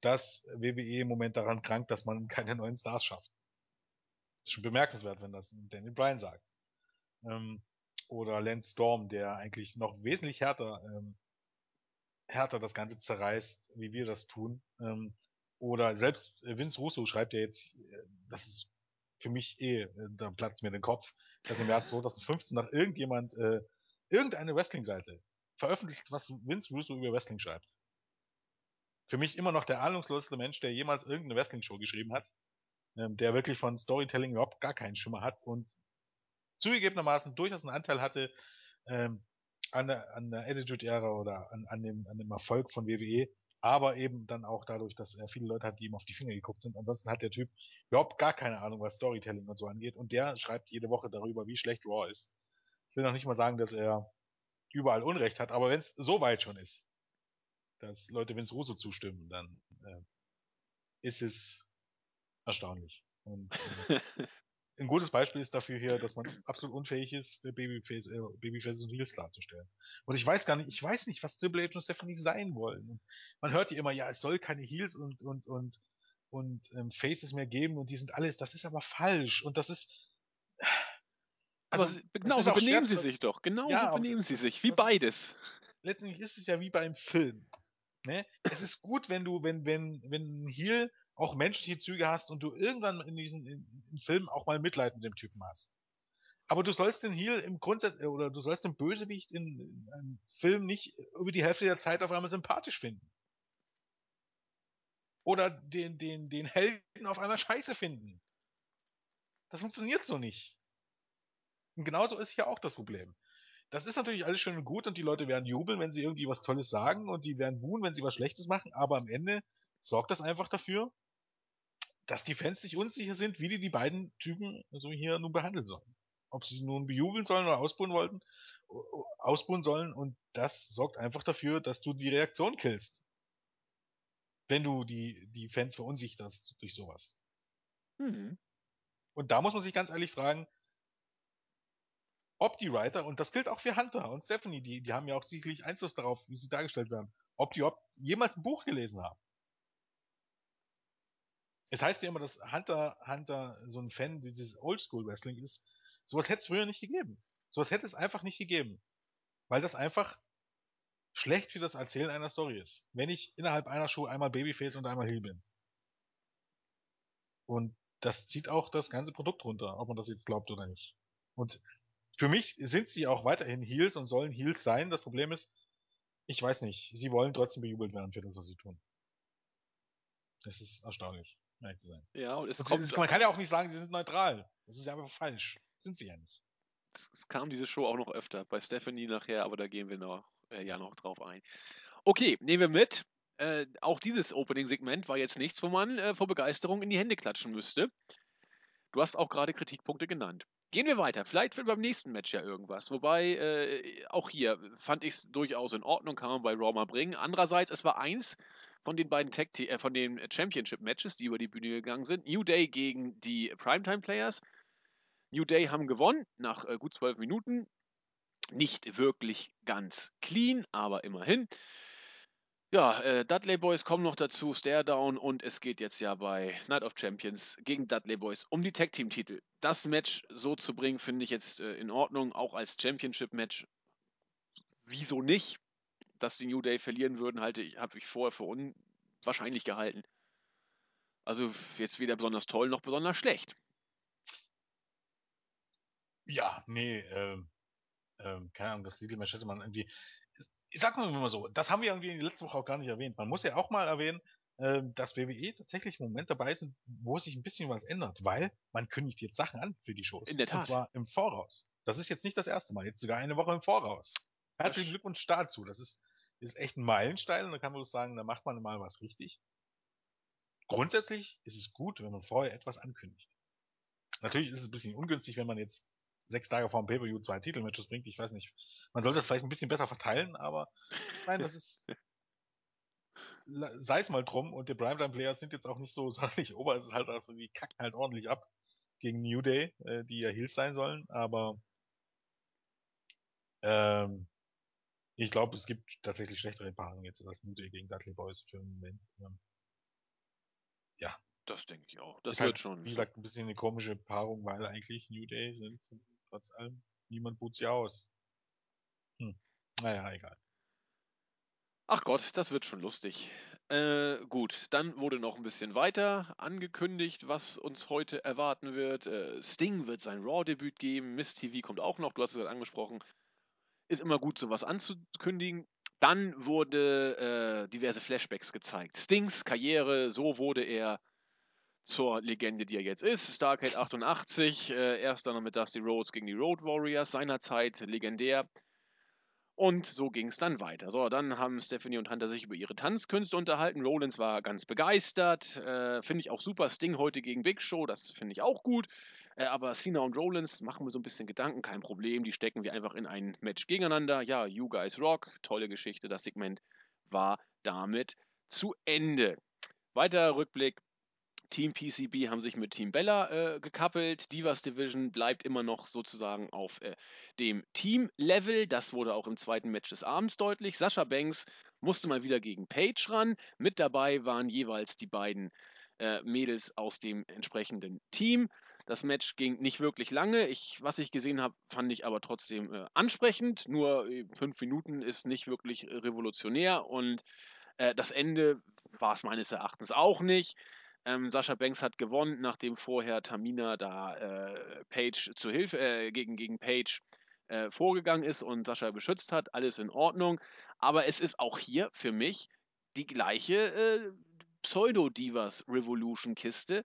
dass WWE im Moment daran krankt, dass man keine neuen Stars schafft. Ist schon bemerkenswert, wenn das Daniel Bryan sagt. Ähm, oder Lance Storm, der eigentlich noch wesentlich härter, ähm, härter das Ganze zerreißt, wie wir das tun. Ähm, oder selbst äh, Vince Russo schreibt ja jetzt, äh, das ist für mich eh, äh, da platzt mir den Kopf, dass im Jahr 2015 nach irgendjemand äh, irgendeine Wrestling-Seite veröffentlicht, was Vince Russo über Wrestling schreibt. Für mich immer noch der ahnungsloseste Mensch, der jemals irgendeine Wrestling-Show geschrieben hat, ähm, der wirklich von Storytelling überhaupt gar keinen Schimmer hat und zugegebenermaßen durchaus einen Anteil hatte ähm, an, der, an der Attitude-Ära oder an, an, dem, an dem Erfolg von WWE, aber eben dann auch dadurch, dass er viele Leute hat, die ihm auf die Finger geguckt sind. Ansonsten hat der Typ überhaupt gar keine Ahnung, was Storytelling und so angeht und der schreibt jede Woche darüber, wie schlecht Raw ist. Ich will noch nicht mal sagen, dass er überall Unrecht hat, aber wenn es so weit schon ist, dass Leute Vince Russo zustimmen, dann äh, ist es erstaunlich. Und äh, ein gutes Beispiel ist dafür hier, dass man absolut unfähig ist, Babyface, äh, Babyface und Heels darzustellen. Und ich weiß gar nicht, ich weiß nicht, was Triple H und Stephanie sein wollen. Und man hört ja immer, ja, es soll keine Heels und und und und ähm, Faces mehr geben und die sind alles, das ist aber falsch und das ist also, aber genau so benehmen sie sich doch, genau ja, so benehmen sie sich, wie beides. Letztendlich ist es ja wie beim Film. Ne? Es ist gut, wenn du, wenn, wenn, wenn ein Heel auch menschliche Züge hast und du irgendwann in diesen in, in Filmen auch mal Mitleid mit dem Typen hast. Aber du sollst den Heal im Grundsatz, äh, oder du sollst den Bösewicht in, in einem Film nicht über die Hälfte der Zeit auf einmal sympathisch finden. Oder den, den, den Helden auf einmal scheiße finden. Das funktioniert so nicht. Und genauso ist hier auch das Problem. Das ist natürlich alles schön und gut und die Leute werden jubeln, wenn sie irgendwie was Tolles sagen und die werden buhen, wenn sie was Schlechtes machen, aber am Ende sorgt das einfach dafür, dass die Fans sich unsicher sind, wie die die beiden Typen so hier nun behandeln sollen. Ob sie nun bejubeln sollen oder ausbuhen wollten, ausbuhen sollen und das sorgt einfach dafür, dass du die Reaktion killst. Wenn du die, die Fans verunsicherst durch sowas. Mhm. Und da muss man sich ganz ehrlich fragen, ob die Writer, und das gilt auch für Hunter und Stephanie, die, die haben ja auch sicherlich Einfluss darauf, wie sie dargestellt werden, ob die ob jemals ein Buch gelesen haben. Es heißt ja immer, dass Hunter, Hunter so ein Fan dieses Oldschool-Wrestling ist. Sowas hätte es früher nicht gegeben. Sowas hätte es einfach nicht gegeben. Weil das einfach schlecht für das Erzählen einer Story ist. Wenn ich innerhalb einer Show einmal Babyface und einmal Heel bin. Und das zieht auch das ganze Produkt runter, ob man das jetzt glaubt oder nicht. Und für mich sind sie auch weiterhin Heels und sollen Heels sein. Das Problem ist, ich weiß nicht, sie wollen trotzdem bejubelt werden für das, was sie tun. Das ist erstaunlich, ehrlich zu sein. Ja, und es und kommt. man kann ja auch nicht sagen, sie sind neutral. Das ist ja einfach falsch. Sind sie ja nicht. Es, es kam diese Show auch noch öfter. Bei Stephanie nachher, aber da gehen wir noch, äh, ja noch drauf ein. Okay, nehmen wir mit. Äh, auch dieses Opening-Segment war jetzt nichts, wo man äh, vor Begeisterung in die Hände klatschen müsste. Du hast auch gerade Kritikpunkte genannt. Gehen wir weiter. Vielleicht wird beim nächsten Match ja irgendwas. Wobei, äh, auch hier fand ich es durchaus in Ordnung, kann man bei Raw mal bringen. Andererseits, es war eins von den beiden Tag äh, von den Championship-Matches, die über die Bühne gegangen sind. New Day gegen die Primetime-Players. New Day haben gewonnen nach äh, gut zwölf Minuten. Nicht wirklich ganz clean, aber immerhin. Ja, äh, Dudley Boys kommen noch dazu, Stare Down und es geht jetzt ja bei Night of Champions gegen Dudley Boys um die Tag Team Titel. Das Match so zu bringen, finde ich jetzt äh, in Ordnung, auch als Championship Match. Wieso nicht? Dass die New Day verlieren würden, halte ich, habe ich vorher für unwahrscheinlich gehalten. Also jetzt weder besonders toll noch besonders schlecht. Ja, nee, ähm, ähm, keine Ahnung, das Titelmatch hätte man irgendwie. Ich sag mal so, das haben wir irgendwie in der letzten Woche auch gar nicht erwähnt. Man muss ja auch mal erwähnen, äh, dass WWE tatsächlich im Moment dabei sind, wo sich ein bisschen was ändert, weil man kündigt jetzt Sachen an für die Shows. In der Tat. Und zwar im Voraus. Das ist jetzt nicht das erste Mal, jetzt sogar eine Woche im Voraus. Herzlichen Glückwunsch dazu. Das ist, ist echt ein Meilenstein und da kann man sagen, da macht man mal was richtig. Grundsätzlich ist es gut, wenn man vorher etwas ankündigt. Natürlich ist es ein bisschen ungünstig, wenn man jetzt sechs Tage vor dem Pay-Per-View zwei Titelmatches bringt. Ich weiß nicht. Man sollte das vielleicht ein bisschen besser verteilen, aber nein, das ist. sei es mal drum und die Primetime-Players sind jetzt auch nicht so sonderlich ober. Es ist halt also, die kacken halt ordentlich ab gegen New Day, äh, die ja Heels sein sollen, aber ähm, ich glaube, es gibt tatsächlich schlechtere Paarungen jetzt als New Day gegen Dudley Boys für den Moment. Ja. Das denke ich auch. Das ist wird halt, schon. Wie gesagt, ein bisschen eine komische Paarung, weil eigentlich New Day sind trotz allem. Niemand boot sie aus. Hm. Naja, egal. Ach Gott, das wird schon lustig. Äh, gut, dann wurde noch ein bisschen weiter angekündigt, was uns heute erwarten wird. Äh, Sting wird sein Raw-Debüt geben, Miss TV kommt auch noch, du hast es gerade angesprochen. Ist immer gut, sowas anzukündigen. Dann wurde äh, diverse Flashbacks gezeigt. Stings Karriere, so wurde er zur Legende, die er jetzt ist. Starcade 88, äh, erst dann mit Dusty Rhodes gegen die Road Warriors, seinerzeit legendär. Und so ging es dann weiter. So, dann haben Stephanie und Hunter sich über ihre Tanzkünste unterhalten. Rollins war ganz begeistert. Äh, finde ich auch super. Sting heute gegen Big Show, das finde ich auch gut. Äh, aber Cena und Rollins machen wir so ein bisschen Gedanken, kein Problem. Die stecken wir einfach in ein Match gegeneinander. Ja, You Guys Rock, tolle Geschichte. Das Segment war damit zu Ende. Weiter Rückblick Team PCB haben sich mit Team Bella äh, gekappelt. Divas Division bleibt immer noch sozusagen auf äh, dem Team-Level. Das wurde auch im zweiten Match des Abends deutlich. Sascha Banks musste mal wieder gegen Paige ran. Mit dabei waren jeweils die beiden äh, Mädels aus dem entsprechenden Team. Das Match ging nicht wirklich lange. Ich, was ich gesehen habe, fand ich aber trotzdem äh, ansprechend. Nur äh, fünf Minuten ist nicht wirklich revolutionär und äh, das Ende war es meines Erachtens auch nicht. Ähm, Sascha Banks hat gewonnen, nachdem vorher Tamina da äh, Page zu Hilfe äh, gegen, gegen Page äh, vorgegangen ist und Sascha beschützt hat. Alles in Ordnung. Aber es ist auch hier für mich die gleiche äh, Pseudo-Divas Revolution-Kiste.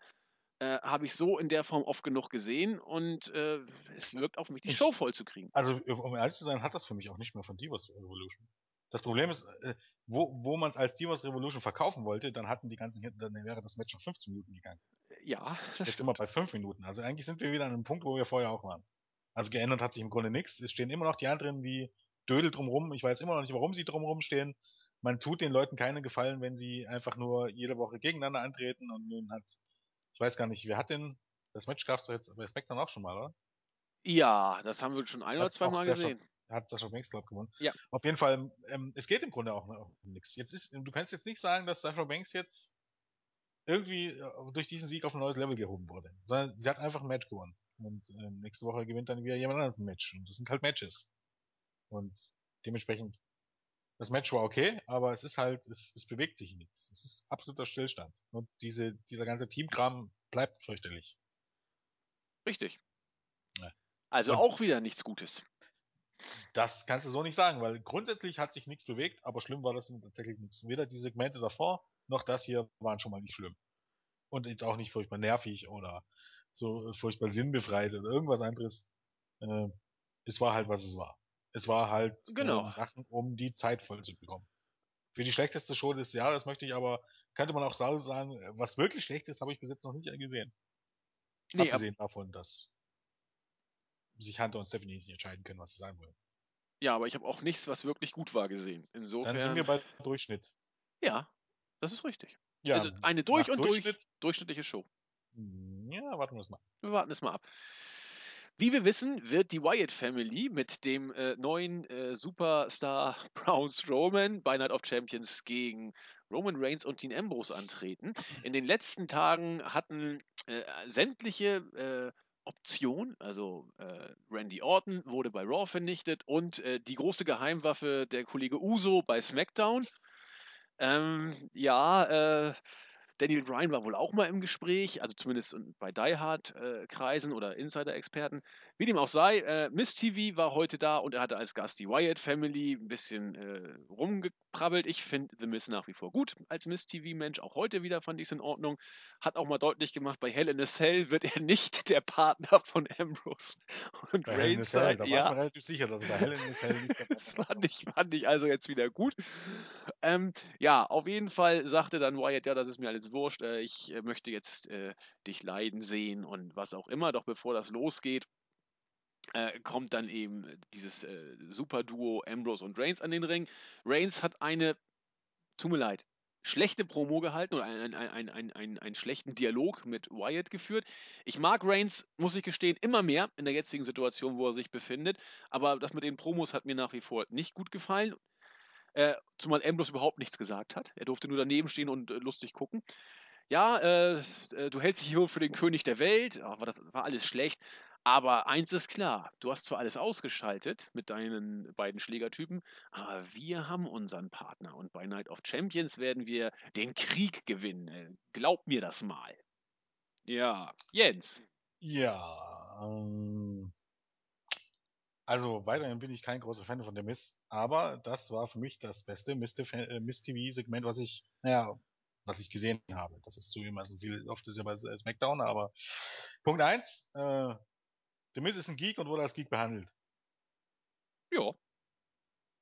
Äh, Habe ich so in der Form oft genug gesehen und äh, es wirkt auf mich, die Show voll zu kriegen. Also, um ehrlich zu sein, hat das für mich auch nicht mehr von Divas Revolution. Das Problem ist, äh, wo, wo man es als Divas Revolution verkaufen wollte, dann hatten die ganzen, dann wäre das Match noch 15 Minuten gegangen. Ja, Jetzt sind wir bei 5 Minuten. Also eigentlich sind wir wieder an einem Punkt, wo wir vorher auch waren. Also geändert hat sich im Grunde nichts. Es stehen immer noch die anderen wie Dödel drumrum. Ich weiß immer noch nicht, warum sie drumrum stehen. Man tut den Leuten keine Gefallen, wenn sie einfach nur jede Woche gegeneinander antreten und nun hat, ich weiß gar nicht, wer hat denn, das Match gab's doch jetzt bei SmackDown auch schon mal, oder? Ja, das haben wir schon ein oder Hat zwei auch Mal Sascha- gesehen. hat Sascha Banks, glaube gewonnen. Ja. Auf jeden Fall, ähm, es geht im Grunde auch um nichts. Jetzt ist, du kannst jetzt nicht sagen, dass Sascha Banks jetzt irgendwie äh, durch diesen Sieg auf ein neues Level gehoben wurde, sondern sie hat einfach ein Match gewonnen. Und ähm, nächste Woche gewinnt dann wieder jemand anderes ein Match. Und das sind halt Matches. Und dementsprechend, das Match war okay, aber es ist halt, es, es bewegt sich nichts. Es ist absoluter Stillstand. Und diese, dieser ganze Teamkram bleibt fürchterlich. Richtig. Ja. Also Und- auch wieder nichts Gutes. Das kannst du so nicht sagen, weil grundsätzlich hat sich nichts bewegt, aber schlimm war das tatsächlich nichts. Weder die Segmente davor, noch das hier waren schon mal nicht schlimm. Und jetzt auch nicht furchtbar nervig oder so furchtbar sinnbefreit oder irgendwas anderes. Äh, es war halt, was es war. Es war halt Genau. ähm, Sachen, um die Zeit voll zu bekommen. Für die schlechteste Show des Jahres möchte ich aber, könnte man auch sagen, was wirklich schlecht ist, habe ich bis jetzt noch nicht gesehen. Nee, ab, Abgesehen davon, dass sich Hunter und Stephanie nicht entscheiden können, was sie sein wollen. ja, aber ich habe auch nichts, was wirklich gut war, gesehen. Insofern. Dann sind wir bei Durchschnitt. ja, das ist richtig. Ja, Also eine durch und durch Durchschnitt- durchschnittliche Show. Ja, warten wir es mal. Wir warten es mal ab. Wie wir wissen, wird die Wyatt Family mit dem äh, neuen äh, Superstar Braun Strowman bei Night of Champions gegen Roman Reigns und Dean Ambrose antreten. In den letzten Tagen hatten äh, sämtliche äh, Optionen, also äh, Randy Orton wurde bei Raw vernichtet und äh, die große Geheimwaffe der Kollege Uso bei SmackDown. Ähm, ja, äh, Daniel Bryan war wohl auch mal im Gespräch, also zumindest bei Die Hard-Kreisen oder Insider-Experten. Wie dem auch sei, äh, Miss TV war heute da und er hatte als Gast die Wyatt Family ein bisschen äh, rumgeprabbelt. Ich finde The Miss nach wie vor gut als Miss TV-Mensch. Auch heute wieder fand ich es in Ordnung. Hat auch mal deutlich gemacht, bei Hell in a Cell wird er nicht der Partner von Ambrose und Reigns sein. da war ich Ja, mir relativ sicher, dass bei Hell in a Cell nicht dabei das fand ich, fand ich also jetzt wieder gut. Ähm, ja, auf jeden Fall sagte dann Wyatt, ja, das ist mir alles wurscht, äh, ich äh, möchte jetzt äh, dich leiden sehen und was auch immer. Doch bevor das losgeht, äh, kommt dann eben dieses Super-Duo Ambrose und Reigns an den Ring. Reigns hat eine, tut mir leid, schlechte Promo gehalten oder einen, einen, einen, einen, einen schlechten Dialog mit Wyatt geführt. Ich mag Reigns, muss ich gestehen, immer mehr in der jetzigen Situation, wo er sich befindet. Aber das mit den Promos hat mir nach wie vor nicht gut gefallen. Äh, zumal Ambrose überhaupt nichts gesagt hat. Er durfte nur daneben stehen und äh, lustig gucken. Ja, äh, äh, du hältst dich hier für den König der Welt, aber das war alles schlecht. Aber eins ist klar, du hast zwar alles ausgeschaltet mit deinen beiden Schlägertypen, aber wir haben unseren Partner und bei Night of Champions werden wir den Krieg gewinnen. Äh, Glaub mir das mal. Ja, Jens. Ja, ähm, also weiterhin bin ich kein großer Fan von der Miss, aber das war für mich das beste Miss, äh, was ich, naja, was ich gesehen habe. Das ist zugegebenermaßen viel, oft ist ja bei SmackDown, aber Punkt eins, äh, der Miss ist ein Geek und wurde als Geek behandelt. Ja,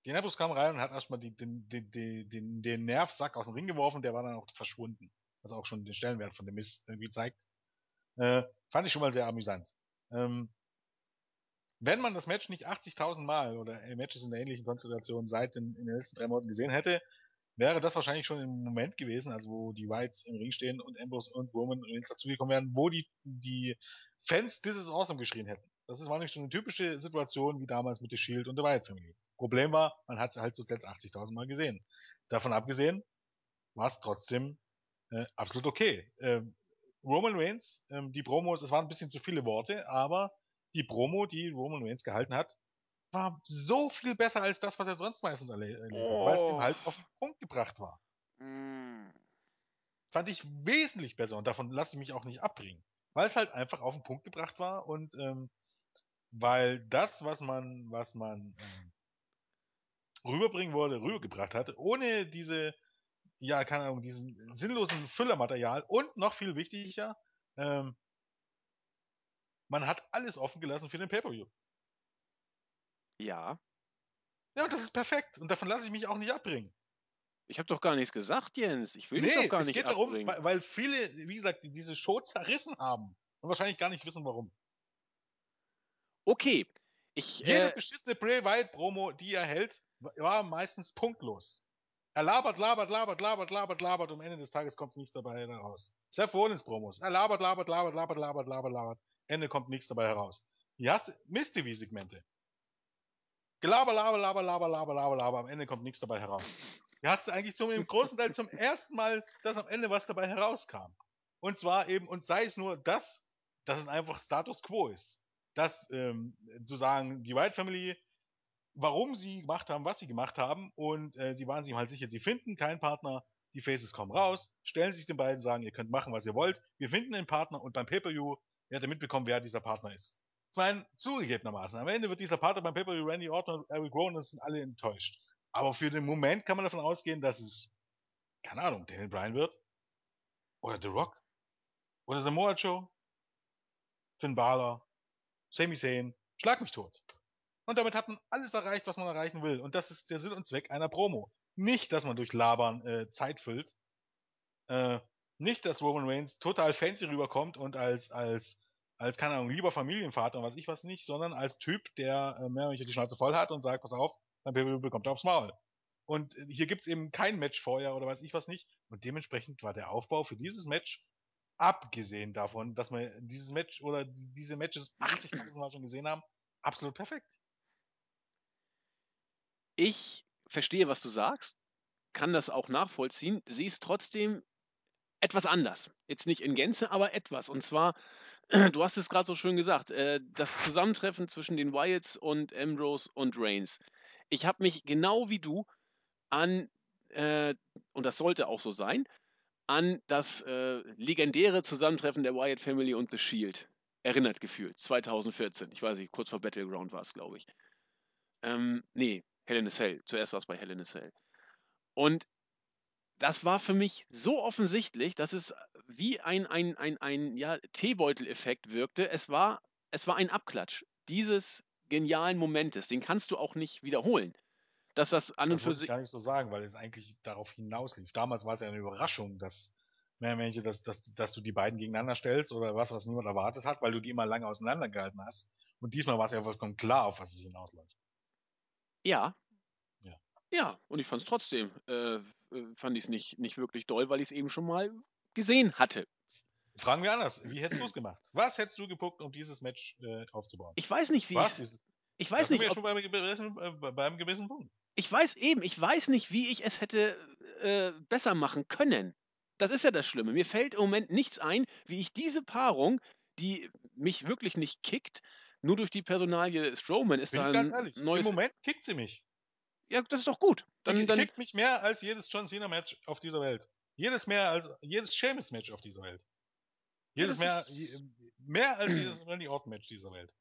Die Nebus kam rein und hat erstmal die, den, den, den, den, Nervsack aus dem Ring geworfen, der war dann auch verschwunden. Was auch schon den Stellenwert von dem Miss irgendwie zeigt. Äh, fand ich schon mal sehr amüsant. Ähm, wenn man das Match nicht 80.000 Mal oder äh, Matches in der ähnlichen Konstellation seit den, in den letzten drei Monaten gesehen hätte, wäre das wahrscheinlich schon im Moment gewesen, also wo die Whites im Ring stehen und Ambrose und Roman Reigns dazugekommen wären, wo die, die Fans This is awesome geschrien hätten. Das ist, war nicht schon eine typische Situation wie damals mit The Shield und der Wyatt Family. Problem war, man hat sie halt zuletzt 80.000 Mal gesehen. Davon abgesehen war es trotzdem äh, absolut okay. Ähm, Roman Reigns, ähm, die Promos, es waren ein bisschen zu viele Worte, aber die Promo, die Roman Reigns gehalten hat, war so viel besser als das, was er sonst meistens erlebt hat, weil es ihm Oh. halt auf den Punkt gebracht war. Mm. fand ich wesentlich besser und davon lasse ich mich auch nicht abbringen. Weil es halt einfach auf den Punkt gebracht war und ähm, weil das, was man, was man ähm, rüberbringen wollte, rübergebracht hat, ohne diese, ja, keine Ahnung, diesen sinnlosen Füllermaterial und noch viel wichtiger, ähm, man hat alles offen gelassen für den Pay-Per-View. Ja. Ja, das ist perfekt. Und davon lasse ich mich auch nicht abbringen. Ich habe doch gar nichts gesagt, Jens. Ich will nee, dich doch gar es nicht geht abbringen. darum, weil, weil viele, wie gesagt, diese Show zerrissen haben und wahrscheinlich gar nicht wissen, warum. Okay. Ich, Jede äh, beschissene Bray Wyatt Promo, die er hält, war meistens punktlos. Er labert, labert, labert, labert, labert, labert und am Ende des Tages kommt nichts dabei heraus. Seth Rollins Promos. Er labert, labert, labert, labert, labert, labert, labert. Ende kommt nichts dabei heraus. Hier hast du Mist-TV-Segmente. Gelaber, laber, laber, laber, laber, laber, laber. Am Ende kommt nichts dabei heraus. Hier hast du eigentlich zum, im großen Teil zum ersten Mal, dass am Ende was dabei herauskam. Und zwar eben, und sei es nur das, dass es einfach Status Quo ist. Dass, ähm, zu sagen, die White Family, warum sie gemacht haben, was sie gemacht haben, und äh, sie waren sich halt sicher, sie finden keinen Partner, die Faces kommen raus, stellen sich den beiden, sagen, ihr könnt machen, was ihr wollt, wir finden einen Partner und beim Pay-Per-View ihr mitbekommen, wer dieser Partner ist. Ich meine, zugegebenermaßen, am Ende wird dieser Partner beim Pay-Per-View Randy Orton und Eric Rowan, das sind alle enttäuscht. Aber für den Moment kann man davon ausgehen, dass es, keine Ahnung, Daniel Bryan wird. Oder The Rock. Oder Samoa Joe. Finn Balor. Sami Zayn. Schlag mich tot. Und damit hat man alles erreicht, was man erreichen will. Und das ist der Sinn und Zweck einer Promo. Nicht, dass man durch Labern äh, Zeit füllt. Äh, nicht, dass Roman Reigns total fancy rüberkommt und als, als, als, keine Ahnung, lieber Familienvater und was ich was nicht, sondern als Typ, der äh, mehr oder die Schnauze voll hat und sagt, pass auf, dann bekommt er aufs Maul. Und äh, hier gibt's eben kein Match vorher oder weiß ich was nicht. Und dementsprechend war der Aufbau für dieses Match, abgesehen davon, dass wir dieses Match oder diese Matches 80.000 Mal schon gesehen haben, absolut perfekt. Ich verstehe, was du sagst, kann das auch nachvollziehen, sehe es trotzdem etwas anders. Jetzt nicht in Gänze, aber etwas. Und zwar, du hast es gerade so schön gesagt, äh, das Zusammentreffen zwischen den Wyatts und Ambrose und Reigns. Ich habe mich genau wie du an, äh, und das sollte auch so sein, an das äh, legendäre Zusammentreffen der Wyatt Family und The Shield erinnert gefühlt. 2014. Ich weiß nicht, kurz vor Battleground war es, glaube ich. Ähm, nee, Hell in a Cell. Zuerst war es bei Hell in a Cell. Und das war für mich so offensichtlich, dass es wie ein, ein, ein, ein ja, Teebeutel-Effekt wirkte. Es war, es war ein Abklatsch dieses genialen Momentes. Den kannst du auch nicht wiederholen. Dass das an und für sich. ich gar nicht so sagen, weil es eigentlich darauf hinauslief. Damals war es ja eine Überraschung, dass mehr Menschen, dass, dass, dass du die beiden gegeneinander stellst oder was, was niemand erwartet hat, weil du die immer lange auseinandergehalten hast. Und diesmal war es ja vollkommen klar, auf was es hinausläuft. Ja. Ja, und ich fand es trotzdem, äh, fand ich es nicht, nicht wirklich doll, weil ich es eben schon mal gesehen hatte. Fragen wir anders. Wie hättest du es gemacht? Was hättest du geguckt, um dieses Match äh, aufzubauen? Ich weiß nicht, wie es. Ich weiß nicht. Wir ob, schon beim, äh, beim gewissen Punkt. Ich weiß eben, ich weiß nicht, wie ich es hätte äh, besser machen können. Das ist ja das Schlimme. Mir fällt im Moment nichts ein, wie ich diese Paarung, die mich wirklich nicht kickt, nur durch die Personalie Strowman ist Bin da ich ganz ehrlich. Neues Im Moment kickt sie mich. Ja, das ist doch gut. Dann, dann kickt mich mehr als jedes John Cena Match auf dieser Welt. Jedes mehr als jedes Sheamus Match auf dieser Welt. Jedes ja, mehr, mehr als jedes Randy Orton Match dieser Welt.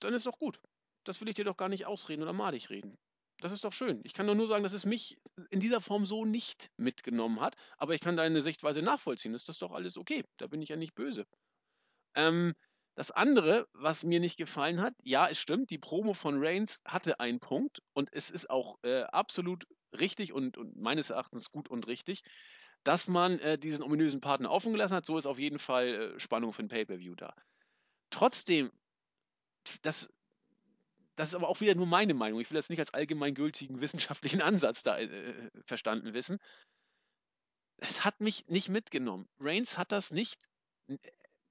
Dann ist doch gut. Das will ich dir doch gar nicht ausreden oder malig reden. Das ist doch schön. Ich kann doch nur sagen, dass es mich in dieser Form so nicht mitgenommen hat, aber ich kann deine Sichtweise nachvollziehen. Das ist doch alles okay. Da bin ich ja nicht böse. Ähm, das andere, was mir nicht gefallen hat, ja, es stimmt, die Promo von Reigns hatte einen Punkt und es ist auch äh, absolut richtig und, und, meines Erachtens gut und richtig, dass man äh, diesen ominösen Partner offen gelassen hat. So ist auf jeden Fall äh, Spannung für ein Pay-Per-View da. Trotzdem, das, das ist aber auch wieder nur meine Meinung. Ich will das nicht als allgemeingültigen wissenschaftlichen Ansatz da äh, verstanden wissen. Es hat mich nicht mitgenommen. Reigns hat das nicht.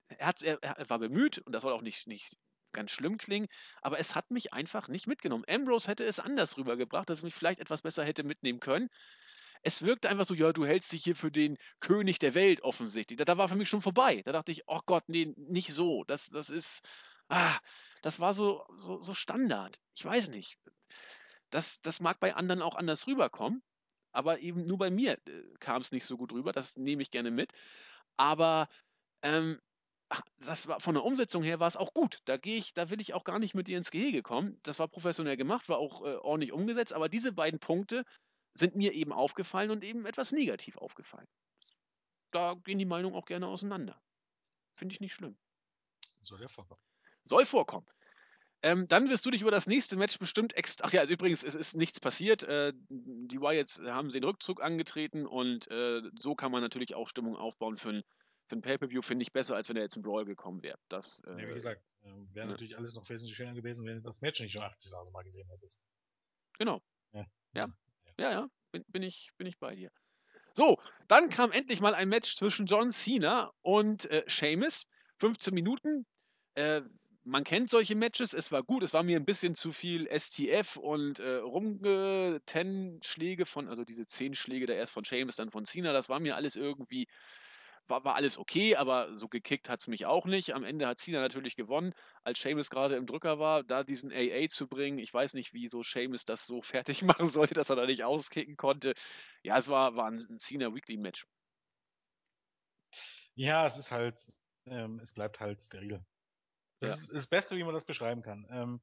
Er, hat, er, er war bemüht und das soll auch nicht, nicht ganz schlimm klingen, aber es hat mich einfach nicht mitgenommen. Ambrose hätte es anders rübergebracht, dass es mich vielleicht etwas besser hätte mitnehmen können. Es wirkte einfach so, ja, du hältst dich hier für den König der Welt offensichtlich. Da, da war für mich schon vorbei. Da dachte ich, oh Gott, nee, nicht so. Das, das ist, ah, das war so, so, so Standard. Ich weiß nicht. Das, das mag bei anderen auch anders rüberkommen, aber eben nur bei mir äh, kam es nicht so gut rüber. Das nehme ich gerne mit. Aber ähm, ach, das war von der Umsetzung her war es auch gut. Da gehe ich, da will ich auch gar nicht mit dir ins Gehege kommen. Das war professionell gemacht, war auch äh, ordentlich umgesetzt, aber diese beiden Punkte sind mir eben aufgefallen und eben etwas negativ aufgefallen. Da gehen die Meinungen auch gerne auseinander. Finde ich nicht schlimm. Soll ja vorkommen. Soll vorkommen. Ähm, dann wirst du dich über das nächste Match bestimmt extra. Ach ja, also übrigens, es ist nichts passiert. Äh, die Wyatts haben den Rückzug angetreten und äh, so kann man natürlich auch Stimmung aufbauen für ein, für ein Pay-Per-View. Finde ich besser, als wenn er jetzt im Brawl gekommen wäre. Das, äh, Ja, wie gesagt, äh, wäre ne. natürlich alles noch wesentlich schöner gewesen, wenn du das Match nicht schon 80.000 Mal gesehen hättest. Genau. Ja. Ja. Ja, ja, bin, bin, ich, bin ich bei dir. So, dann kam endlich mal ein Match zwischen John Cena und äh, Sheamus. 15 Minuten. Äh, man kennt solche Matches, es war gut, es war mir ein bisschen zu viel STF und äh, Rumgetenschläge von, also diese 10 Schläge da erst von Sheamus, dann von Cena, das war mir alles irgendwie, war, war alles okay, aber so gekickt hat es mich auch nicht. Am Ende hat Cena natürlich gewonnen, als Sheamus gerade im Drücker war, da diesen AA zu bringen. Ich weiß nicht, wie so Sheamus das so fertig machen sollte, dass er da nicht auskicken konnte. Ja, es war, war ein Cena Weekly Match. Ja, es ist halt, ähm, es bleibt halt steril. Das Ja. ist das Beste, wie man das beschreiben kann. Ähm,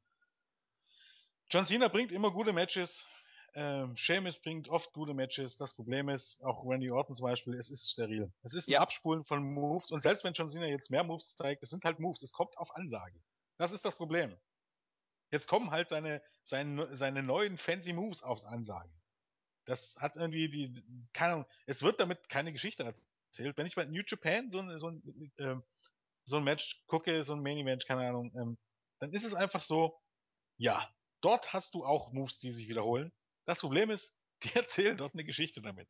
John Cena bringt immer gute Matches. Ähm, Sheamus bringt oft gute Matches. Das Problem ist, auch Randy Orton zum Beispiel, es ist steril. Es ist ein Ja. Abspulen von Moves. Und selbst wenn John Cena jetzt mehr Moves zeigt, es sind halt Moves. Es kommt auf Ansage. Das ist das Problem. Jetzt kommen halt seine, seine, seine neuen fancy Moves aufs Ansage. Das hat irgendwie die, keine Ahnung, es wird damit keine Geschichte erzählt. Wenn ich bei New Japan so ein, so ein, ähm, so ein Match gucke, so ein Main Event, keine Ahnung, ähm, dann ist es einfach so, ja, dort hast du auch Moves, die sich wiederholen. Das Problem ist, die erzählen dort eine Geschichte damit.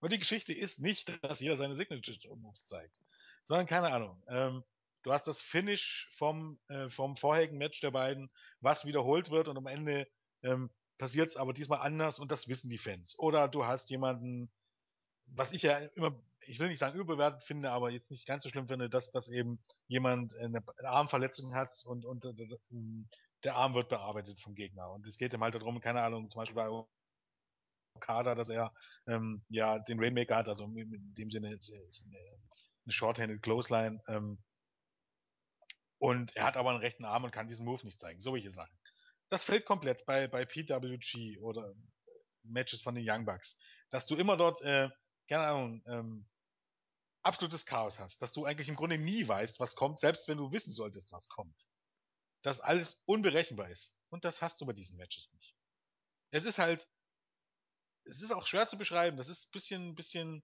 Und die Geschichte ist nicht, dass jeder seine Signature Moves zeigt, sondern keine Ahnung. Ähm, du hast das Finish vom, äh, vom vorherigen Match der beiden, was wiederholt wird und am Ende ähm, passiert es aber diesmal anders und das wissen die Fans. Oder du hast jemanden, was ich ja immer, ich will nicht sagen überbewertet finde, aber jetzt nicht ganz so schlimm finde, dass, dass eben jemand eine, eine Armverletzung hat und, und, und der Arm wird bearbeitet vom Gegner. Und es geht ihm halt darum, keine Ahnung, zum Beispiel bei Okada, dass er ähm, ja den Rainmaker hat, also in, dem Sinne ist eine, eine Short-Handed Clothesline. Ähm, und er hat aber einen rechten Arm und kann diesen Move nicht zeigen. Solche Sachen. Das fällt komplett bei, bei PWG oder Matches von den Young Bucks. Dass du immer dort, äh, keine Ahnung, ähm, absolutes Chaos hast. Dass du eigentlich im Grunde nie weißt, was kommt, selbst wenn du wissen solltest, was kommt. Dass alles unberechenbar ist. Und das hast du bei diesen Matches nicht. Es ist halt, es ist auch schwer zu beschreiben. Das ist ein bisschen, bisschen,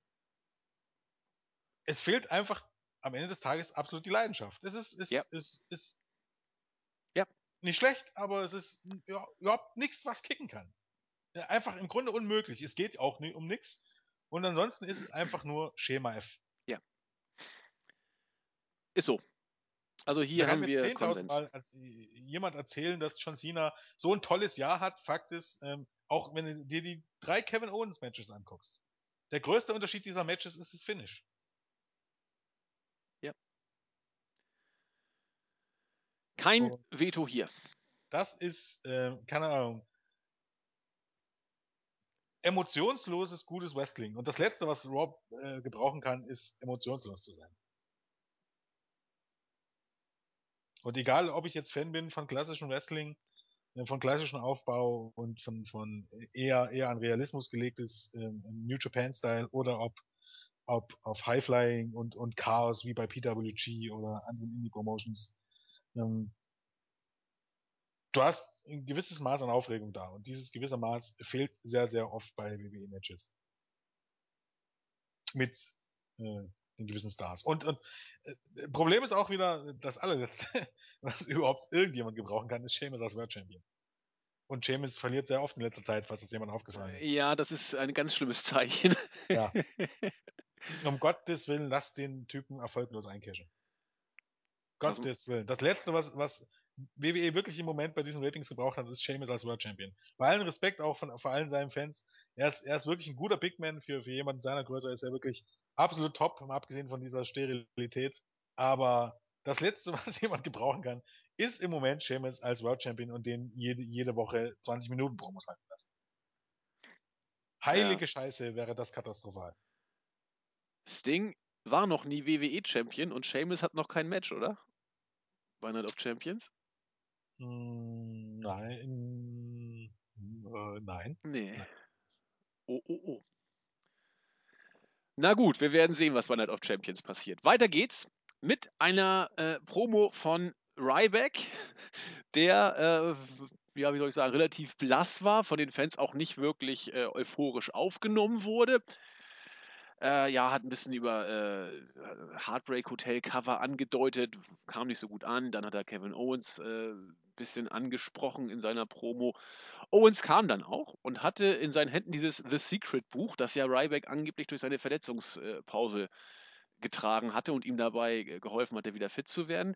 es fehlt einfach am Ende des Tages absolut die Leidenschaft. Es ist, es Ja. ist, ist Ja. nicht schlecht, aber es ist ja, überhaupt nichts, was kicken kann. Ja, einfach im Grunde unmöglich. Es geht auch nie um nichts. Und ansonsten ist es einfach nur Schema F. Ist so. Also hier da kann haben wir 10.000 Konsens. Mal als, jemand erzählen, dass John Cena so ein tolles Jahr hat. Fakt ist, ähm, auch wenn du dir die drei Kevin Owens Matches anguckst. Der größte Unterschied dieser Matches ist das Finish. Kein Und Veto hier. Das ist, äh, keine Ahnung, emotionsloses, gutes Wrestling. Und das Letzte, was Rob äh, gebrauchen kann, ist emotionslos zu sein. Und egal, ob ich jetzt Fan bin von klassischem Wrestling, äh, von klassischem Aufbau und von, von eher, eher an Realismus gelegtes ähm, New Japan-Style oder ob, ob auf High-Flying und, und Chaos wie bei PWG oder anderen Indie-Promotions. Ähm, du hast ein gewisses Maß an Aufregung da und dieses gewisse Maß fehlt sehr, sehr oft bei WWE-Matches. Mit äh, den gewissen Stars. Und, und äh, Problem ist auch wieder das allerletzte, was überhaupt irgendjemand gebrauchen kann, ist Sheamus als World Champion. Und Sheamus verliert sehr oft in letzter Zeit, falls das jemand aufgefallen ist. Ja, das ist ein ganz schlimmes Zeichen. Ja. Um Gottes Willen, lass den Typen erfolglos eincashen. Also- Gottes Willen. Das letzte, was, was WWE wirklich im Moment bei diesen Ratings gebraucht hat, ist Sheamus als World Champion. Bei allen Respekt auch von, vor allen seinen Fans. Er ist, er ist wirklich ein guter Big Man für, für jemanden seiner Größe. Ist er wirklich absolut top, mal abgesehen von dieser Sterilität. Aber das letzte, was jemand gebrauchen kann, ist im Moment Sheamus als World Champion und den jede, jede Woche 20 Minuten Promos halten lassen. Heilige Scheiße, wäre das katastrophal. Sting war noch nie WWE-Champion und Sheamus hat noch kein Match, oder? Bei Night of Champions? Mm, nein. Äh, nein. Nee. Nein. Oh, oh, oh. Na gut, wir werden sehen, was bei Night of Champions passiert. Weiter geht's mit einer äh, Promo von Ryback, der, äh, ja, wie soll ich sagen, relativ blass war, von den Fans auch nicht wirklich äh, euphorisch aufgenommen wurde. Äh, ja, hat ein bisschen über äh, Heartbreak Hotel Cover angedeutet, kam nicht so gut an. Dann hat er Kevin Owens äh, bisschen angesprochen in seiner Promo. Owens kam dann auch und hatte in seinen Händen dieses The Secret Buch, das ja Ryback angeblich durch seine Verletzungspause getragen hatte und ihm dabei geholfen hatte, wieder fit zu werden.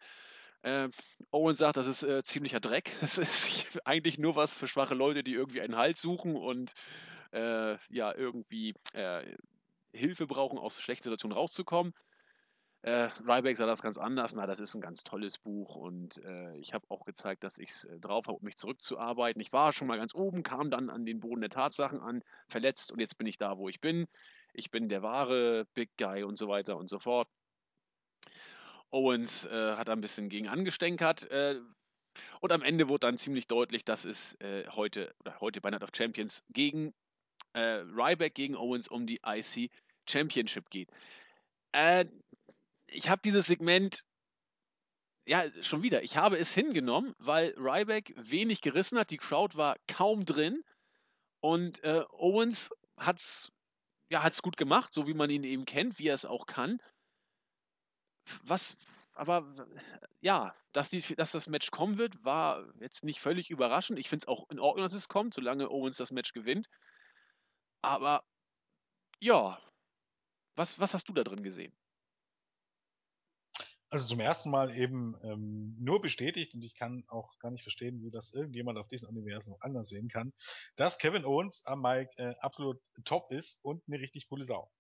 Äh, Owens sagt, das ist äh, ziemlicher Dreck. Es ist eigentlich nur was für schwache Leute, die irgendwie einen Halt suchen und äh, ja, irgendwie äh, Hilfe brauchen, aus schlechten Situationen rauszukommen. Äh, Ryback sah das ganz anders. Na, das ist ein ganz tolles Buch und äh, ich habe auch gezeigt, dass ich es äh, drauf habe, um mich zurückzuarbeiten. Ich war schon mal ganz oben, kam dann an den Boden der Tatsachen an, verletzt und jetzt bin ich da, wo ich bin. Ich bin der wahre Big Guy und so weiter und so fort. Owens äh, hat ein bisschen gegen angestänkert. Äh, und am Ende wurde dann ziemlich deutlich, dass es heute oder heute bei Night of Champions gegen Ryback gegen Owens um die IC Championship geht. Äh, ich habe dieses Segment ja schon wieder. Ich habe es hingenommen, weil Ryback wenig gerissen hat. Die Crowd war kaum drin und äh, Owens hat's ja hat's gut gemacht, so wie man ihn eben kennt, wie er es auch kann. Was aber ja, dass, die, dass das Match kommen wird, war jetzt nicht völlig überraschend. Ich finde es auch in Ordnung, dass es kommt, solange Owens das Match gewinnt. Aber ja, was, was hast du da drin gesehen? Also zum ersten Mal eben ähm, nur bestätigt und ich kann auch gar nicht verstehen, wie das irgendjemand auf diesem Universum anders sehen kann, dass Kevin Owens am Mike äh, absolut top ist und eine richtig coole Sau.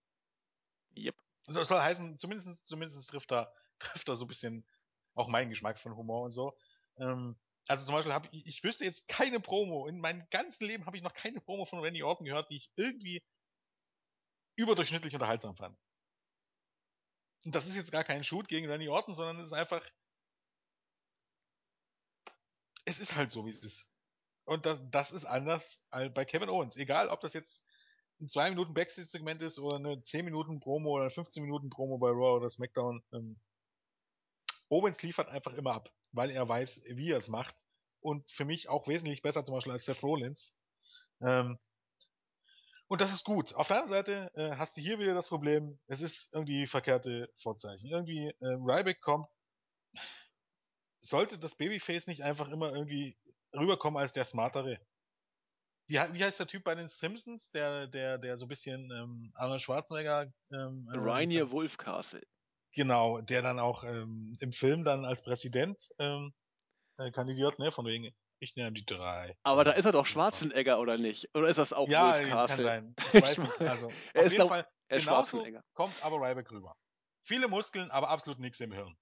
Yep. Also das soll heißen, zumindest, zumindest trifft er, trifft er so ein bisschen auch meinen Geschmack von Humor und so. Ähm, also zum Beispiel habe ich, ich wüsste jetzt keine Promo, in meinem ganzen Leben habe ich noch keine Promo von Randy Orton gehört, die ich irgendwie überdurchschnittlich unterhaltsam fand. Und das ist jetzt gar kein Shoot gegen Randy Orton, sondern es ist einfach. Es ist halt so, wie es ist. Und das, das ist anders als bei Kevin Owens. Egal, ob das jetzt ein 2 Minuten Backstage-Segment ist oder eine 10 Minuten Promo oder 15 Minuten Promo bei Raw oder SmackDown. Ähm, Owens liefert einfach immer ab, weil er weiß, wie er es macht. Und für mich auch wesentlich besser zum Beispiel als Seth Rollins. Ähm, und das ist gut. Auf der anderen Seite äh, hast du hier wieder das Problem, es ist irgendwie verkehrte Vorzeichen. Irgendwie, äh, Ryback kommt, sollte das Babyface nicht einfach immer irgendwie rüberkommen als der Smartere? Wie, wie heißt der Typ bei den Simpsons, der, der, der so ein bisschen ähm, Arnold Schwarzenegger ähm, äh, Rainier Wolfcastle. Genau, der dann auch ähm, im Film dann als Präsident ähm, äh, kandidiert, ne, von wegen ich nehme die drei. Aber da ist er doch Schwarzenegger, oder nicht? Oder ist das auch ja, Wolf kann sein. Ich weiß nicht. Also, er auf ist jeden Fall, er genauso Schwarzenegger. kommt aber Ryback rüber. Viele Muskeln, aber absolut nichts im Hirn.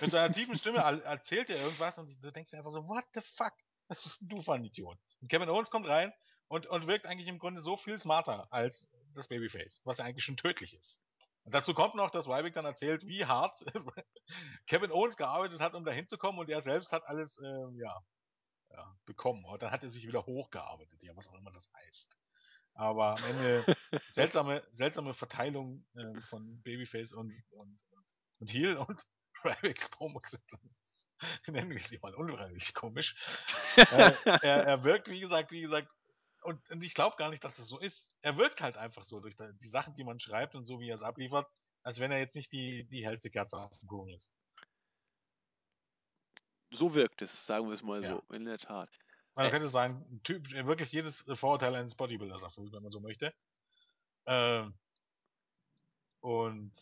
Mit seiner tiefen Stimme erzählt er irgendwas und du denkst dir einfach so, what the fuck? Was bist denn du für ein Idiot? Und Kevin Owens kommt rein und, und wirkt eigentlich im Grunde so viel smarter als das Babyface, was ja eigentlich schon tödlich ist. Und dazu kommt noch, dass Ryback dann erzählt, wie hart Kevin Owens gearbeitet hat, um da hinzukommen und er selbst hat alles, äh, ja, ja, bekommen. Und dann hat er sich wieder hochgearbeitet, ja, was auch immer das heißt. Aber am Ende seltsame, seltsame Verteilung äh, von Babyface und, und, und Heel und Rybacks Promos sind, nennen wir sie mal unfreiwillig komisch. äh, er, er wirkt, wie gesagt, wie gesagt, und, und ich glaube gar nicht, dass das so ist. Er wirkt halt einfach so durch die Sachen, die man schreibt und so, wie er es abliefert, als wenn er jetzt nicht die, die hellste Kerze auf dem Kuchen ist so wirkt es, sagen wir es mal Ja. so, in der Tat. Man Äh. könnte sagen, typ, wirklich jedes Vorurteil eines Bodybuilders erfüllt, wenn man so möchte. Ähm, und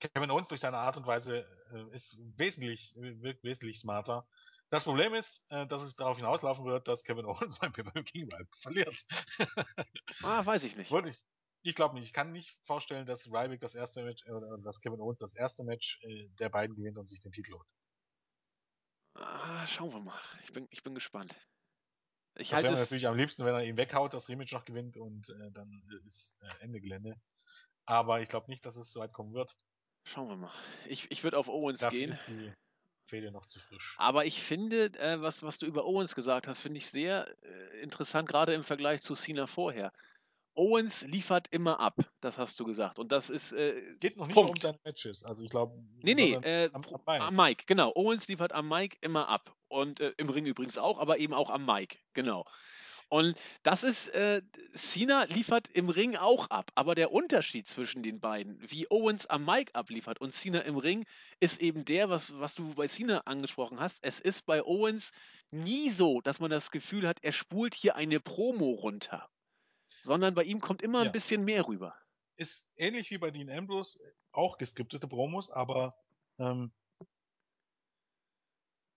Kevin Owens durch seine Art und Weise äh, ist wesentlich, wirkt wesentlich smarter. Das Problem ist, äh, dass es darauf hinauslaufen wird, dass Kevin Owens beim Pay-Per-View King verliert. Ah, weiß ich nicht. Wollte ich. Ich glaube nicht. Ich kann nicht vorstellen, dass Ryback das erste Match, äh, oder dass Kevin Owens das erste Match äh, der beiden gewinnt und sich den Titel holt. Ah, schauen wir mal. Ich bin, ich bin gespannt. Ich das halte es. natürlich am liebsten, wenn er ihn weghaut, das Rematch noch gewinnt und äh, dann ist äh, Ende Gelände. Aber ich glaube nicht, dass es so weit kommen wird. Schauen wir mal. Ich, ich würde auf Owens Dafür gehen. ist die Fehde noch zu frisch. Aber ich finde, äh, was, was du über Owens gesagt hast, finde ich sehr äh, interessant, gerade im Vergleich zu Cena vorher. Owens liefert immer ab, das hast du gesagt. Und das ist. Äh, Es geht noch nicht Punkt. um seine Matches. Also ich glaube, Nee, nee, äh, am, am Bein. am Mike, genau. Owens liefert am Mike immer ab. Und äh, im Ring übrigens auch, aber eben auch am Mike, genau. Und das ist, äh, Cena liefert im Ring auch ab. Aber der Unterschied zwischen den beiden, wie Owens am Mike abliefert und Cena im Ring, ist eben der, was, was du bei Cena angesprochen hast. Es ist bei Owens nie so, dass man das Gefühl hat, er spult hier eine Promo runter. Sondern bei ihm kommt immer ein Ja. bisschen mehr rüber. Ist ähnlich wie bei Dean Ambrose, äh, auch geskriptete Promos, aber ähm,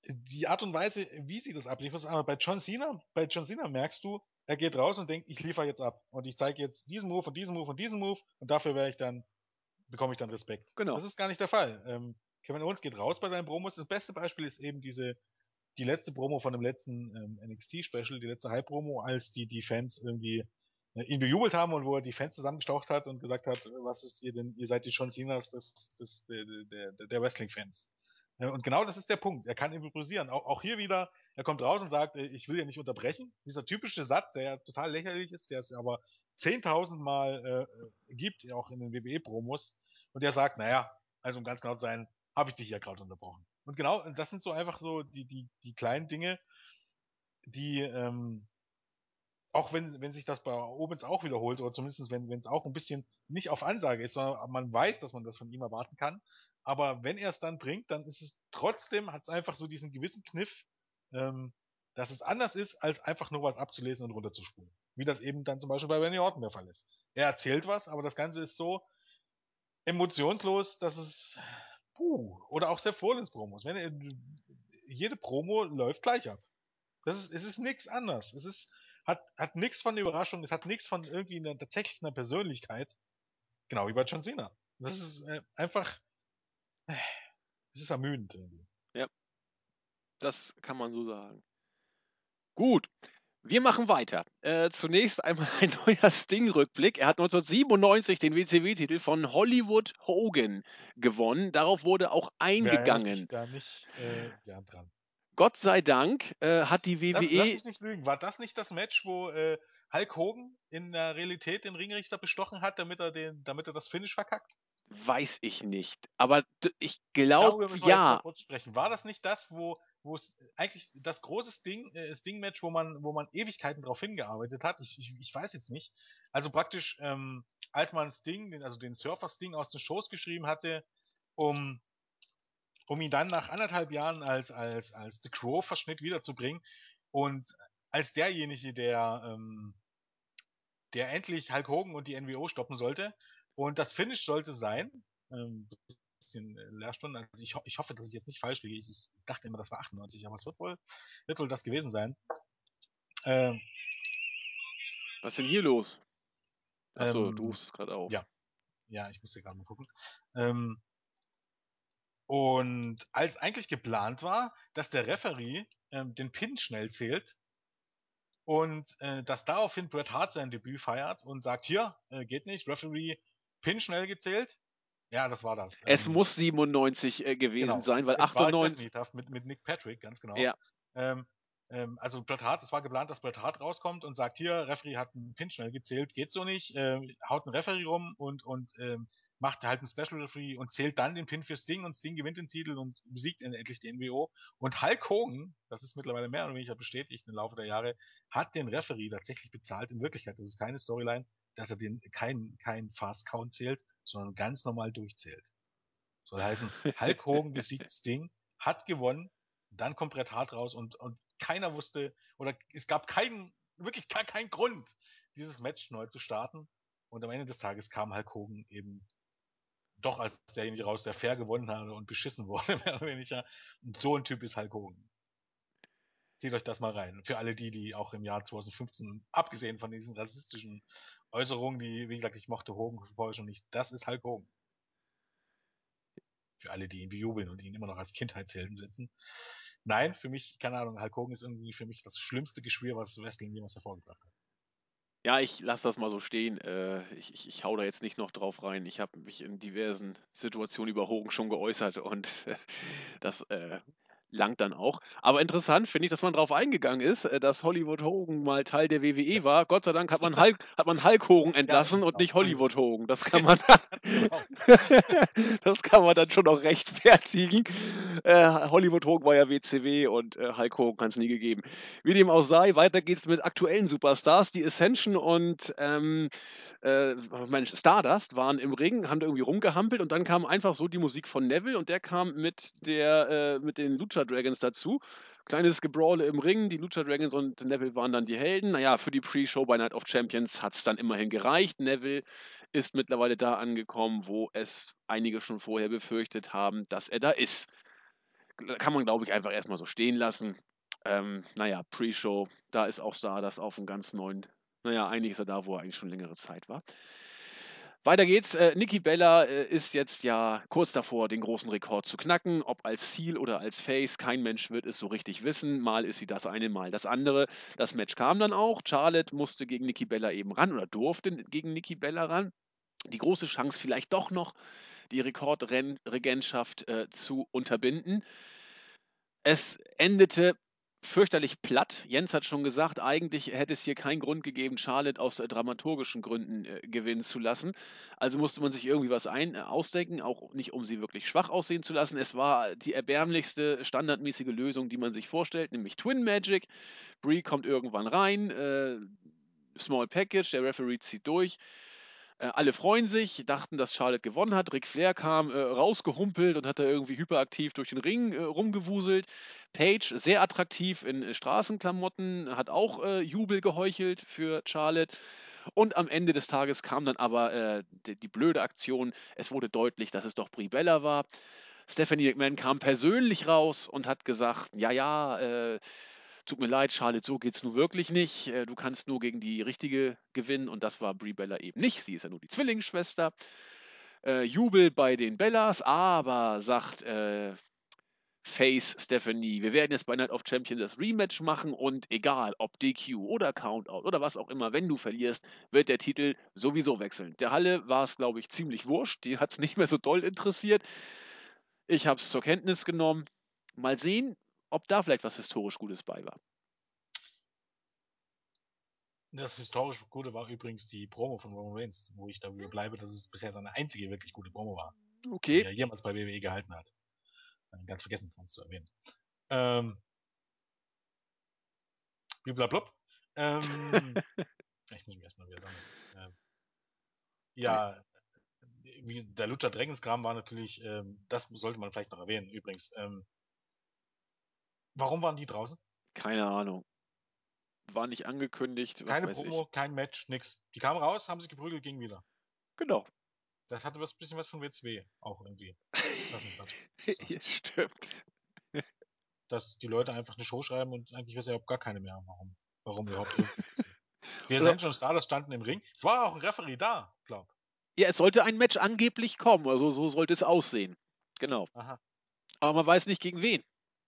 die Art und Weise, wie sie das abliefert, ist aber bei John Cena, bei John Cena merkst du, er geht raus und denkt, ich liefere jetzt ab und ich zeige jetzt diesen Move und diesen Move und diesen Move und dafür werde ich dann, bekomme ich dann Respekt. Genau. Das ist gar nicht der Fall. Ähm, Kevin Owens geht raus bei seinen Promos. Das beste Beispiel ist eben diese, die letzte Promo von dem letzten ähm, NXT-Special, die letzte Hype-Promo, als die, die Fans irgendwie äh, ihn bejubelt haben und wo er die Fans zusammengestaucht hat und gesagt hat, was ist ihr denn, ihr seid die John Cenas des, des, der, der, der Wrestling-Fans. Und genau das ist der Punkt. Er kann improvisieren. Auch, auch hier wieder, er kommt raus und sagt, äh, ich will ja nicht unterbrechen. Dieser typische Satz, der ja total lächerlich ist, der es aber 10.000 Mal äh, gibt, auch in den WWE-Promos. Und der sagt, naja, also um ganz genau zu sein, habe ich dich ja gerade unterbrochen. Und genau, das sind so einfach so die, die, die kleinen Dinge, die, ähm, auch wenn, wenn sich das bei Owens auch wiederholt, oder zumindest wenn es auch ein bisschen nicht auf Ansage ist, sondern man weiß, dass man das von ihm erwarten kann. Aber wenn er es dann bringt, dann ist es trotzdem, hat es einfach so diesen gewissen Kniff, ähm, dass es anders ist, als einfach nur was abzulesen und runterzuspulen. Wie das eben dann zum Beispiel bei Randy Orton der Fall ist. Er erzählt was, aber das Ganze ist so emotionslos, dass es, puh, oder auch Seth Rollins Promos. Wenn er, jede Promo läuft gleich ab. Das ist, es ist nichts anders. Es ist, hat, hat nichts von Überraschung, es hat nichts von irgendwie einer, tatsächlich einer Persönlichkeit. Genau wie bei John Cena. Das ist äh, einfach, es ist ermüdend irgendwie. Das kann man so sagen. Gut, wir machen weiter. Äh, zunächst einmal ein neuer Sting-Rückblick. Er hat 1997 den WCW-Titel von Hollywood Hogan gewonnen. Darauf wurde auch Wer eingegangen. sich da nicht äh, gern dran? Gott sei Dank äh, hat die Lass, lass WWE. mich nicht lügen. War das nicht das Match, wo äh, Hulk Hogan in der Realität den Ringrichter bestochen hat, damit er den, damit er das Finish verkackt? Weiß ich nicht. Aber ich Darüber glaube, müssen jetzt mal ja. kurz sprechen. War das nicht das, wo wo es eigentlich das große Sting, äh, Sting-Match, wo man, wo man Ewigkeiten drauf hingearbeitet hat? Ich, ich, ich weiß jetzt nicht. Also praktisch, ähm, als man Sting, den, also den Surfer Sting aus den Shows geschrieben hatte, um, um ihn dann nach anderthalb Jahren als, als, als The Crow-Verschnitt wiederzubringen und als derjenige, der, ähm, der endlich Hulk Hogan und die NWO stoppen sollte. Und das Finish sollte sein, ähm, bisschen äh, Lehrstunden. Also ich, ho ich hoffe, dass ich jetzt nicht falsch liege. Ich, ich dachte immer, das war 98, aber es wird wohl, wird wohl das gewesen sein. Ähm, Was ist denn hier los? Achso, Ähm, du rufst es gerade auf. ja. ja, ich musste gerade mal gucken. Ähm, und als eigentlich geplant war, dass der Referee ähm, den Pin schnell zählt und äh, dass daraufhin Bret Hart sein Debüt feiert und sagt, hier, äh, geht nicht, Referee, Pin schnell gezählt. Ja, das war das. Es Ähm, muss 97 äh, gewesen genau, sein, weil es war 98. definitiv mit, mit Nick Patrick, ganz genau. Ja. Ähm, ähm, also Bret Hart, es war geplant, dass Bret Hart rauskommt und sagt, hier, Referee hat einen Pin schnell gezählt, geht so nicht, ähm, haut einen Referee rum und, und ähm, macht halt einen Special Referee und zählt dann den Pin für Sting und Sting gewinnt den Titel und besiegt endlich die NWO. Und Hulk Hogan, das ist mittlerweile mehr oder weniger bestätigt im Laufe der Jahre, hat den Referee tatsächlich bezahlt. In Wirklichkeit, das ist keine Storyline, dass er den kein, kein Fast Count zählt, sondern ganz normal durchzählt. Soll heißen, Hulk Hogan besiegt Sting, hat gewonnen, dann kommt Bret Hart raus und, und keiner wusste, oder es gab keinen, wirklich gar keinen Grund, dieses Match neu zu starten. Und am Ende des Tages kam Hulk Hogan eben doch als derjenige raus, der fair gewonnen hat und beschissen wurde, mehr oder weniger. Und so ein Typ ist Hulk Hogan. Zieht euch das mal rein. Für alle die, die auch im Jahr 2015, abgesehen von diesen rassistischen Äußerungen, die, wie gesagt, ich mochte Hogan vorher schon nicht, das ist Hulk Hogan. Für alle, die ihn bejubeln und ihn immer noch als Kindheitshelden setzen. Nein, für mich, keine Ahnung, Hulk Hogan ist irgendwie für mich das schlimmste Geschwür, was Wrestling jemals hervorgebracht hat. Ja, ich lasse das mal so stehen. Äh, ich, ich, ich hau da jetzt nicht noch drauf rein. Ich habe mich in diversen Situationen über Hogan schon geäußert und das äh, langt dann auch. Aber interessant finde ich, dass man darauf eingegangen ist, äh, dass Hollywood Hogan mal Teil der WWE ja. war. Gott sei Dank hat man Hulk, hat man Hulk Hogan entlassen ja, und nicht Hollywood Hogan. Das kann man dann, genau. das kann man dann schon noch rechtfertigen. Äh, Hollywood Hogan war ja WCW und äh, Hulk Hogan hat es nie gegeben. Wie dem auch sei, weiter geht's mit aktuellen Superstars. Die Ascension und ähm, äh, Mensch, Stardust waren im Ring, haben da irgendwie rumgehampelt und dann kam einfach so die Musik von Neville und der kam mit der äh, mit den Lucha Dragons dazu. Kleines Gebrawle im Ring, die Lucha Dragons und Neville waren dann die Helden. Naja, für die Pre-Show bei Night of Champions hat es dann immerhin gereicht. Neville ist mittlerweile da angekommen, wo es einige schon vorher befürchtet haben, dass er da ist. Kann man, glaube ich, einfach erstmal so stehen lassen. Ähm, naja, Pre-Show, da ist auch Stardust auf einem ganz neuen naja, eigentlich ist er da, wo er eigentlich schon längere Zeit war. Weiter geht's. Äh, Nikki Bella äh, ist jetzt ja kurz davor, den großen Rekord zu knacken. Ob als Ziel oder als Face, kein Mensch wird es so richtig wissen. Mal ist sie das eine, mal das andere. Das Match kam dann auch. Charlotte musste gegen Nikki Bella eben ran oder durfte gegen Nikki Bella ran. Die große Chance vielleicht doch noch, die Rekordregentschaft äh, zu unterbinden. Es endete fürchterlich platt. Jens hat schon gesagt, eigentlich hätte es hier keinen Grund gegeben, Charlotte aus äh, dramaturgischen Gründen äh, gewinnen zu lassen. Also musste man sich irgendwie was ein, äh, ausdenken, auch nicht um sie wirklich schwach aussehen zu lassen. Es war die erbärmlichste, standardmäßige Lösung, die man sich vorstellt, nämlich Twin Magic. Brie kommt irgendwann rein, äh, Small Package, der Referee zieht durch. Äh, alle freuen sich, dachten, dass Charlotte gewonnen hat. Ric Flair kam äh, rausgehumpelt und hat da irgendwie hyperaktiv durch den Ring äh, rumgewuselt. Paige, sehr attraktiv in äh, Straßenklamotten, hat auch äh, Jubel geheuchelt für Charlotte. Und am Ende des Tages kam dann aber äh, die, die, blöde Aktion. Es wurde deutlich, dass es doch Brie Bella war. Stephanie McMahon kam persönlich raus und hat gesagt, ja, ja, tut mir leid, Charlotte, so geht's nun wirklich nicht. Äh, du kannst nur gegen die richtige gewinnen und das war Brie Bella eben nicht. Sie ist ja nur die Zwillingsschwester. Äh, Jubel bei den Bellas, aber sagt äh, Face Stephanie, wir werden jetzt bei Night of Champions das Rematch machen und egal ob DQ oder Countout oder was auch immer, wenn du verlierst, wird der Titel sowieso wechseln. Der Halle war es, glaube ich, ziemlich wurscht. Die hat es nicht mehr so doll interessiert. Ich habe es zur Kenntnis genommen. Mal sehen, ob da vielleicht was historisch Gutes bei war. Das historisch Gute war übrigens die Promo von Roman Reigns, wo ich darüber bleibe, dass es bisher seine einzige wirklich gute Promo war. Okay. Die er jemals bei WWE gehalten hat. Ganz vergessen von uns zu erwähnen. Ähm. Blablablub. Ähm. ich muss mich erstmal wieder sammeln. Ähm, ja, wie der Lucha Dragons Kram war natürlich, ähm, das sollte man vielleicht noch erwähnen, übrigens. Ähm, Warum waren die draußen? Keine Ahnung. War nicht angekündigt. Keine Promo, ich. kein Match, nix. Die kamen raus, haben sich geprügelt, gingen wieder. Genau. Das hatte was bisschen was von WCW auch irgendwie. so. Stimmt. Dass die Leute einfach eine Show schreiben und eigentlich weiß ja überhaupt gar keine mehr, warum. Warum überhaupt Wir sind schon Stardust standen im Ring. Es war auch ein Referee da, glaub. Ja, es sollte ein Match angeblich kommen, also so sollte es aussehen. Genau. Aha. Aber man weiß nicht gegen wen.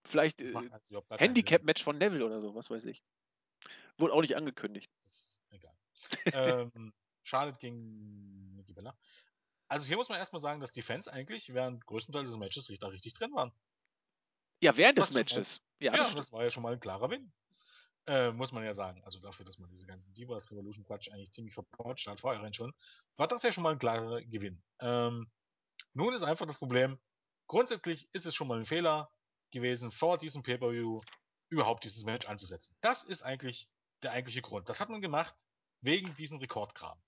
Vielleicht äh, also Handicap-Match von Neville oder so, was weiß ich. Wurde auch nicht angekündigt. Das egal. ähm, Charlotte gegen Nikki Bella. Also hier muss man erstmal sagen, dass die Fans eigentlich während größten des Matches da richtig drin waren. Ja, während des Matches. Ja, ja das, das, war ja schon mal ein klarer Win. Äh, muss man ja sagen. Also dafür, dass man diese ganzen Divas Revolution Quatsch eigentlich ziemlich verpautscht hat, vorher schon, war das ja schon mal ein klarer Gewinn. Ähm, nun ist einfach das Problem, grundsätzlich ist es schon mal ein Fehler, gewesen, vor diesem Pay-Per-View überhaupt dieses Match anzusetzen. Das ist eigentlich der eigentliche Grund. Das hat man gemacht wegen diesem Rekordkram.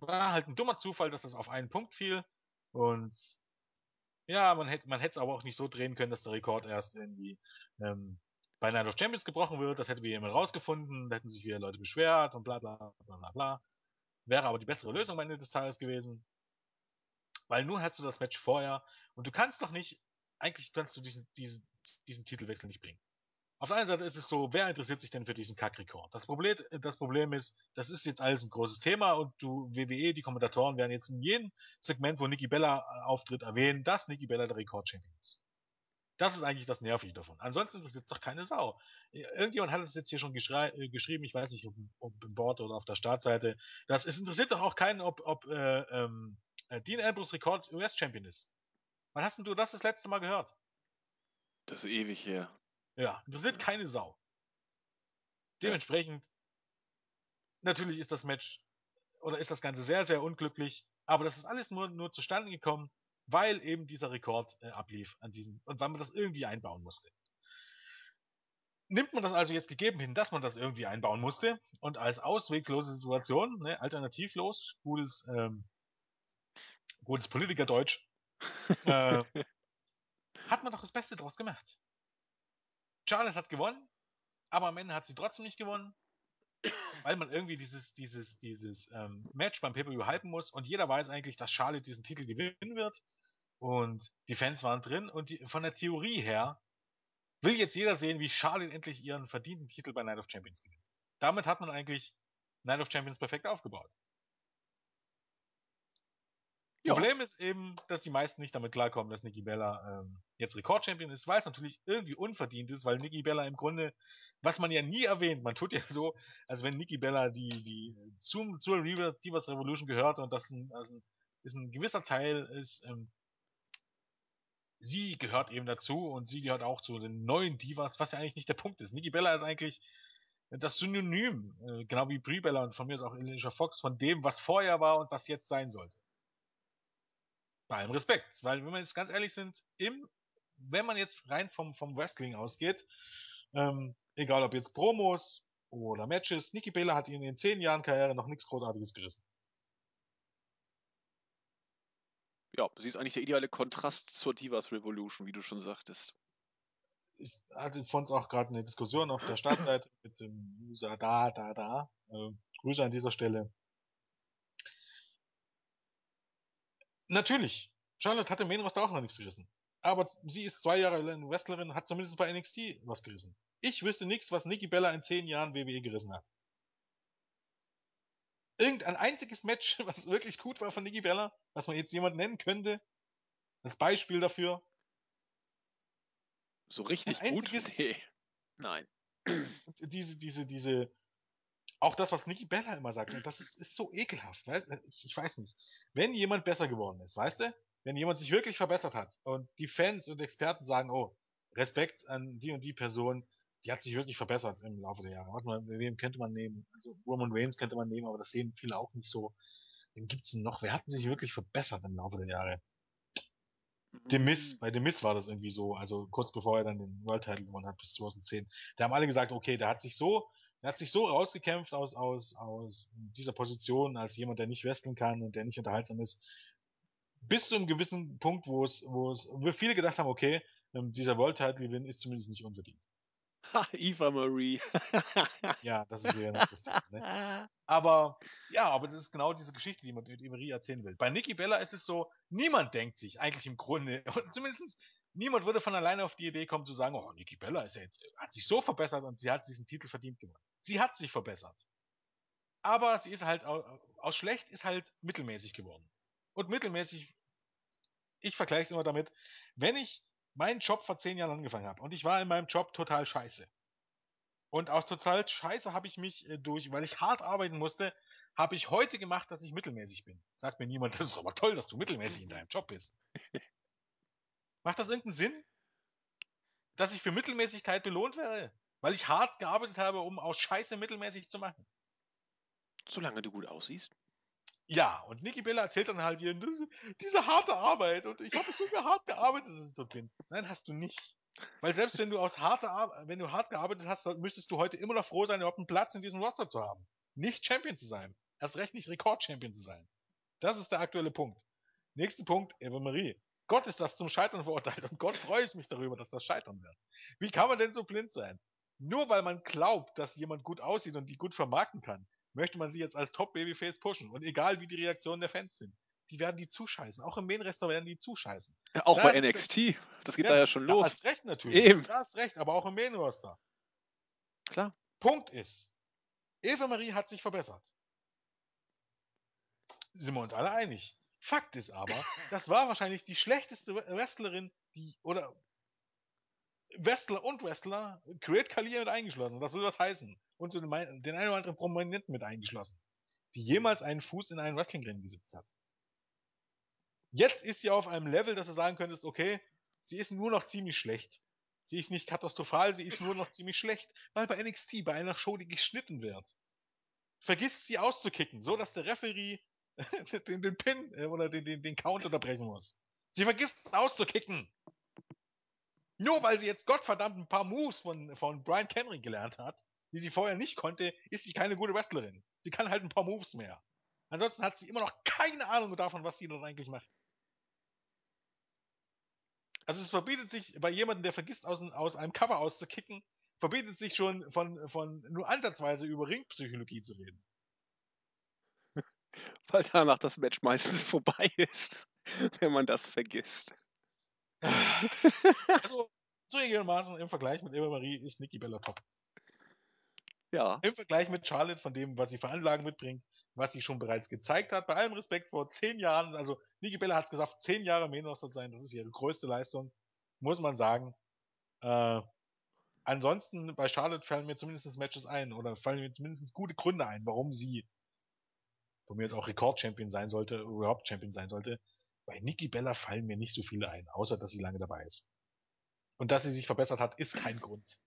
War halt ein dummer Zufall, dass das auf einen Punkt fiel und ja, man hätte man es aber auch nicht so drehen können, dass der Rekord erst irgendwie ähm, bei Night of Champions gebrochen wird. Das hätte wieder jemand rausgefunden, da hätten sich wieder Leute beschwert und bla bla bla bla bla. Wäre aber die bessere Lösung am Ende des Tages gewesen. Weil nun hast du das Match vorher und du kannst doch nicht eigentlich kannst du diesen, diesen, diesen Titelwechsel nicht bringen. Auf der einen Seite ist es so, wer interessiert sich denn für diesen Kack-Rekord? Das Problem, das Problem ist, das ist jetzt alles ein großes Thema und du, WWE, die Kommentatoren werden jetzt in jedem Segment, wo Nikki Bella äh, auftritt, erwähnen, dass Nikki Bella der Rekord-Champion ist. Das ist eigentlich das Nervige davon. Ansonsten interessiert es doch keine Sau. Irgendjemand hat es jetzt hier schon äh, geschrieben, ich weiß nicht, ob, ob im Board oder auf der Startseite. Das, es interessiert doch auch keinen, ob, ob äh, ähm, äh, Dean Ambrose Rekord US-Champion ist. Wann hast denn du das das letzte Mal gehört? Das ist ewig her. Ja, interessiert keine Sau. Dementsprechend, natürlich ist das Match oder ist das Ganze sehr, sehr unglücklich, aber das ist alles nur, nur zustande gekommen, weil eben dieser Rekord äh, ablief an diesem und weil man das irgendwie einbauen musste. Nimmt man das also jetzt gegeben hin, dass man das irgendwie einbauen musste und als auswegslose Situation, ne, alternativlos, gutes, ähm, gutes Politikerdeutsch, äh, hat man doch das Beste draus gemacht. Charlotte hat gewonnen, aber am Ende hat sie trotzdem nicht gewonnen, weil man irgendwie dieses, dieses, dieses ähm, Match beim Pay-Per-View halten muss und jeder weiß eigentlich, dass Charlotte diesen Titel gewinnen wird und die Fans waren drin und die, von der Theorie her will jetzt jeder sehen, wie Charlotte endlich ihren verdienten Titel bei Night of Champions gewinnt. Damit hat man eigentlich Night of Champions perfekt aufgebaut. Ja. Problem ist eben, dass die meisten nicht damit klarkommen, dass Nikki Bella ähm, jetzt Rekordchampion ist, weil es natürlich irgendwie unverdient ist, weil Nikki Bella im Grunde, was man ja nie erwähnt, man tut ja so, als wenn Nikki Bella die, die zum, zur Divas Revolution gehört und das ein, ein, ist ein gewisser Teil ist, ähm, sie gehört eben dazu und sie gehört auch zu den neuen Divas, was ja eigentlich nicht der Punkt ist. Nikki Bella ist eigentlich das Synonym, äh, genau wie Brie Bella und von mir ist auch Alicia Fox, von dem, was vorher war und was jetzt sein sollte. Bei allem Respekt, weil wenn wir jetzt ganz ehrlich sind, im, wenn man jetzt rein vom, vom Wrestling ausgeht, ähm, egal ob jetzt Promos oder Matches, Nikki Bella hat in den zehn Jahren Karriere noch nichts Großartiges gerissen. ja, sie ist eigentlich der ideale Kontrast zur Divas Revolution, wie du schon sagtest. Ich hatte von uns auch gerade eine Diskussion auf der Startseite mit dem User da, da, da. Äh, Grüße an dieser Stelle. Natürlich, Charlotte hatte im Main Roster auch noch nichts gerissen. Aber sie ist zwei Jahre lang Wrestlerin, hat zumindest bei NXT was gerissen. Ich wüsste nichts, was Nikki Bella in zehn Jahren WWE gerissen hat irgendein einziges Match, was wirklich gut war von Nikki Bella, was man jetzt jemand nennen könnte, das Beispiel dafür. So richtig ein gut? Nee. Nein. Diese, diese, diese, auch das, was Nikki Bella immer sagt, das ist, ist so ekelhaft. Ich, ich weiß nicht. Wenn jemand besser geworden ist, weißt du? Wenn jemand sich wirklich verbessert hat und die Fans und Experten sagen, oh, Respekt an die und die Person, die hat sich wirklich verbessert im Laufe der Jahre. Warte mal, wem könnte man nehmen? Also Roman Reigns könnte man nehmen, aber das sehen viele auch nicht so. Wen gibt's denn noch? Wer hat sich wirklich verbessert im Laufe der Jahre? The Miss, bei The Miss war das irgendwie so, also kurz bevor er dann den World Title gewonnen hat, bis 2010. Da haben alle gesagt, okay, der hat sich so, der hat sich so rausgekämpft aus, aus, aus dieser Position als jemand, der nicht wresteln kann und der nicht unterhaltsam ist. Bis zu einem gewissen Punkt, wo es, wo es, wo viele gedacht haben, okay, ähm, dieser World Title Gewinn ist zumindest nicht unverdient. Ha, Eva Marie. ja, das ist wieder lustig. Ne? Aber ja, aber das ist genau diese Geschichte, die man mit Eva Marie erzählen will. Bei Nikki Bella ist es so, niemand denkt sich eigentlich im Grunde, zumindest niemand würde von alleine auf die Idee kommen zu sagen, oh, Nikki Bella ist ja jetzt, hat sich so verbessert und sie hat diesen Titel verdient gewonnen. Sie hat sich verbessert. Aber sie ist halt, aus schlecht ist halt mittelmäßig geworden. Und mittelmäßig, ich vergleiche es immer damit, wenn ich meinen Job vor zehn Jahren angefangen habe und ich war in meinem Job total scheiße. Und aus total scheiße habe ich mich äh, durch, weil ich hart arbeiten musste, habe ich heute gemacht, dass ich mittelmäßig bin. Sagt mir niemand, das ist aber toll, dass du mittelmäßig in deinem Job bist. Macht das irgendeinen Sinn? Dass ich für Mittelmäßigkeit belohnt werde? Weil ich hart gearbeitet habe, um aus Scheiße mittelmäßig zu machen. Solange du gut aussiehst. Ja, und Niki Bella erzählt dann halt hier, diese harte Arbeit und ich habe so hart gearbeitet, dass ich dort bin. Nein, hast du nicht. Weil selbst wenn du aus harter Arbeit, wenn du hart gearbeitet hast, müsstest du heute immer noch froh sein, überhaupt einen Platz in diesem Roster zu haben. Nicht Champion zu sein. Erst recht nicht Rekord-Champion zu sein. Das ist der aktuelle Punkt. Nächster Punkt, Eva Marie. Gott ist das zum Scheitern verurteilt und Gott freue ich mich darüber, dass das scheitern wird. Wie kann man denn so blind sein? Nur weil man glaubt, dass jemand gut aussieht und die gut vermarkten kann, möchte man sie jetzt als Top-Babyface pushen. Und egal wie die Reaktionen der Fans sind, die werden die zuscheißen. Auch im Main-Restaurant werden die zuscheißen. Ja, auch da bei NXT. Das geht ja, da ja schon los. Du hast recht natürlich. Eben. Du hast recht, aber auch im Main-Roster. Klar. Punkt ist, Eva Marie hat sich verbessert. Sind wir uns alle einig. Fakt ist aber, das war wahrscheinlich die schlechteste Wrestlerin, die, oder Wrestler und Wrestler, Create Kali mit eingeschlossen. Das will was heißen. Und so den, den einen oder anderen Prominenten mit eingeschlossen, die jemals einen Fuß in einen Wrestling-Ring gesetzt hat. Jetzt ist sie auf einem Level, dass du sagen könntest, okay, sie ist nur noch ziemlich schlecht. Sie ist nicht katastrophal, sie ist nur noch ziemlich schlecht, weil bei NXT, bei einer Show, die geschnitten wird, vergisst sie auszukicken, so dass der Referee den, den Pin äh, oder den, den, den Count unterbrechen muss. Sie vergisst auszukicken. Nur weil sie jetzt Gottverdammt ein paar Moves von, von Brian Kenry gelernt hat, die sie vorher nicht konnte, ist sie keine gute Wrestlerin. Sie kann halt ein paar Moves mehr. Ansonsten hat sie immer noch keine Ahnung davon, was sie dort eigentlich macht. Also es verbietet sich bei jemandem, der vergisst, aus, aus einem Cover auszukicken, verbietet sich schon von, von nur ansatzweise über Ringpsychologie zu reden. Weil danach das Match meistens vorbei ist, wenn man das vergisst. also, zugegebenermaßen im Vergleich mit Eva Marie ist Nikki Bella top. Ja. Im Vergleich mit Charlotte, von dem, was sie für Anlagen mitbringt, was sie schon bereits gezeigt hat, bei allem Respekt vor zehn Jahren, also Nikki Bella hat es gesagt, zehn Jahre Main Roster sein, das ist ihre größte Leistung, muss man sagen. Äh, ansonsten, bei Charlotte fallen mir zumindest Matches ein, oder fallen mir zumindest gute Gründe ein, warum sie von mir jetzt auch Rekord-Champion sein sollte, überhaupt Champion sein sollte. Bei Nikki Bella fallen mir nicht so viele ein, außer dass sie lange dabei ist. Und dass sie sich verbessert hat, ist kein Grund.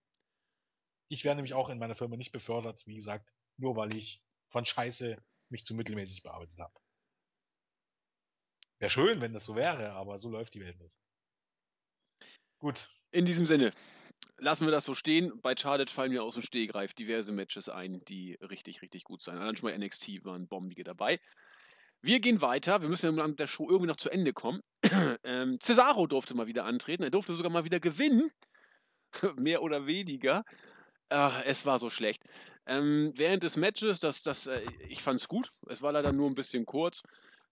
Ich wäre nämlich auch in meiner Firma nicht befördert, wie gesagt, nur weil ich von Scheiße mich zu mittelmäßig bearbeitet habe. Wäre schön, wenn das so wäre, aber so läuft die Welt nicht. Gut. In diesem Sinne, lassen wir das so stehen. Bei Charlotte fallen mir aus dem Stehgreif diverse Matches ein, die richtig, richtig gut sein. Allein schon bei NXT waren bombige dabei. Wir gehen weiter. Wir müssen ja mit der Show irgendwie noch zu Ende kommen. ähm, Cesaro durfte mal wieder antreten. Er durfte sogar mal wieder gewinnen. Mehr oder weniger. Äh, es war so schlecht. Ähm, während des Matches, das, das, äh, ich fand es gut. Es war leider nur ein bisschen kurz.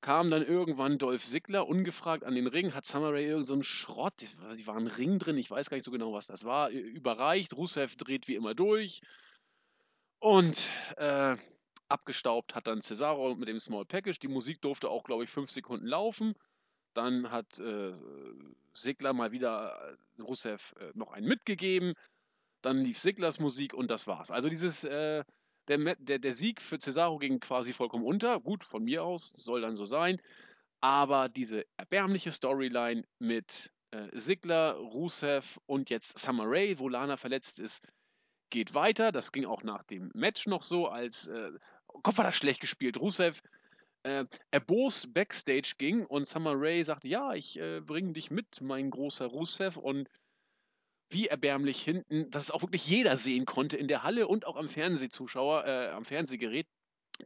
Kam dann irgendwann Dolph Ziggler ungefragt an den Ring, hat Summer Rae irgendeinen so Schrott, die war ein Ring drin, ich weiß gar nicht so genau, was das war, überreicht. Rusev dreht wie immer durch. Und äh, abgestaubt hat dann Cesaro mit dem Small Package. Die Musik durfte auch, glaube ich, fünf Sekunden laufen. Dann hat äh, Sigler mal wieder äh, Rusev äh, noch einen mitgegeben. Dann lief Siglers Musik und das war's. Also dieses, äh, der, der, der Sieg für Cesaro ging quasi vollkommen unter. Gut, von mir aus, soll dann so sein. Aber diese erbärmliche Storyline mit äh, Sigler, Rusev und jetzt Summer Rae, wo Lana verletzt ist, geht weiter. Das ging auch nach dem Match noch so, als äh, Kopf war das schlecht gespielt. Rusev äh, erbost Backstage ging und Summer Rae sagte, ja, ich äh, bringe dich mit, mein großer Rusev und wie erbärmlich hinten, dass es auch wirklich jeder sehen konnte in der Halle und auch am Fernsehzuschauer, äh, am Fernsehgerät,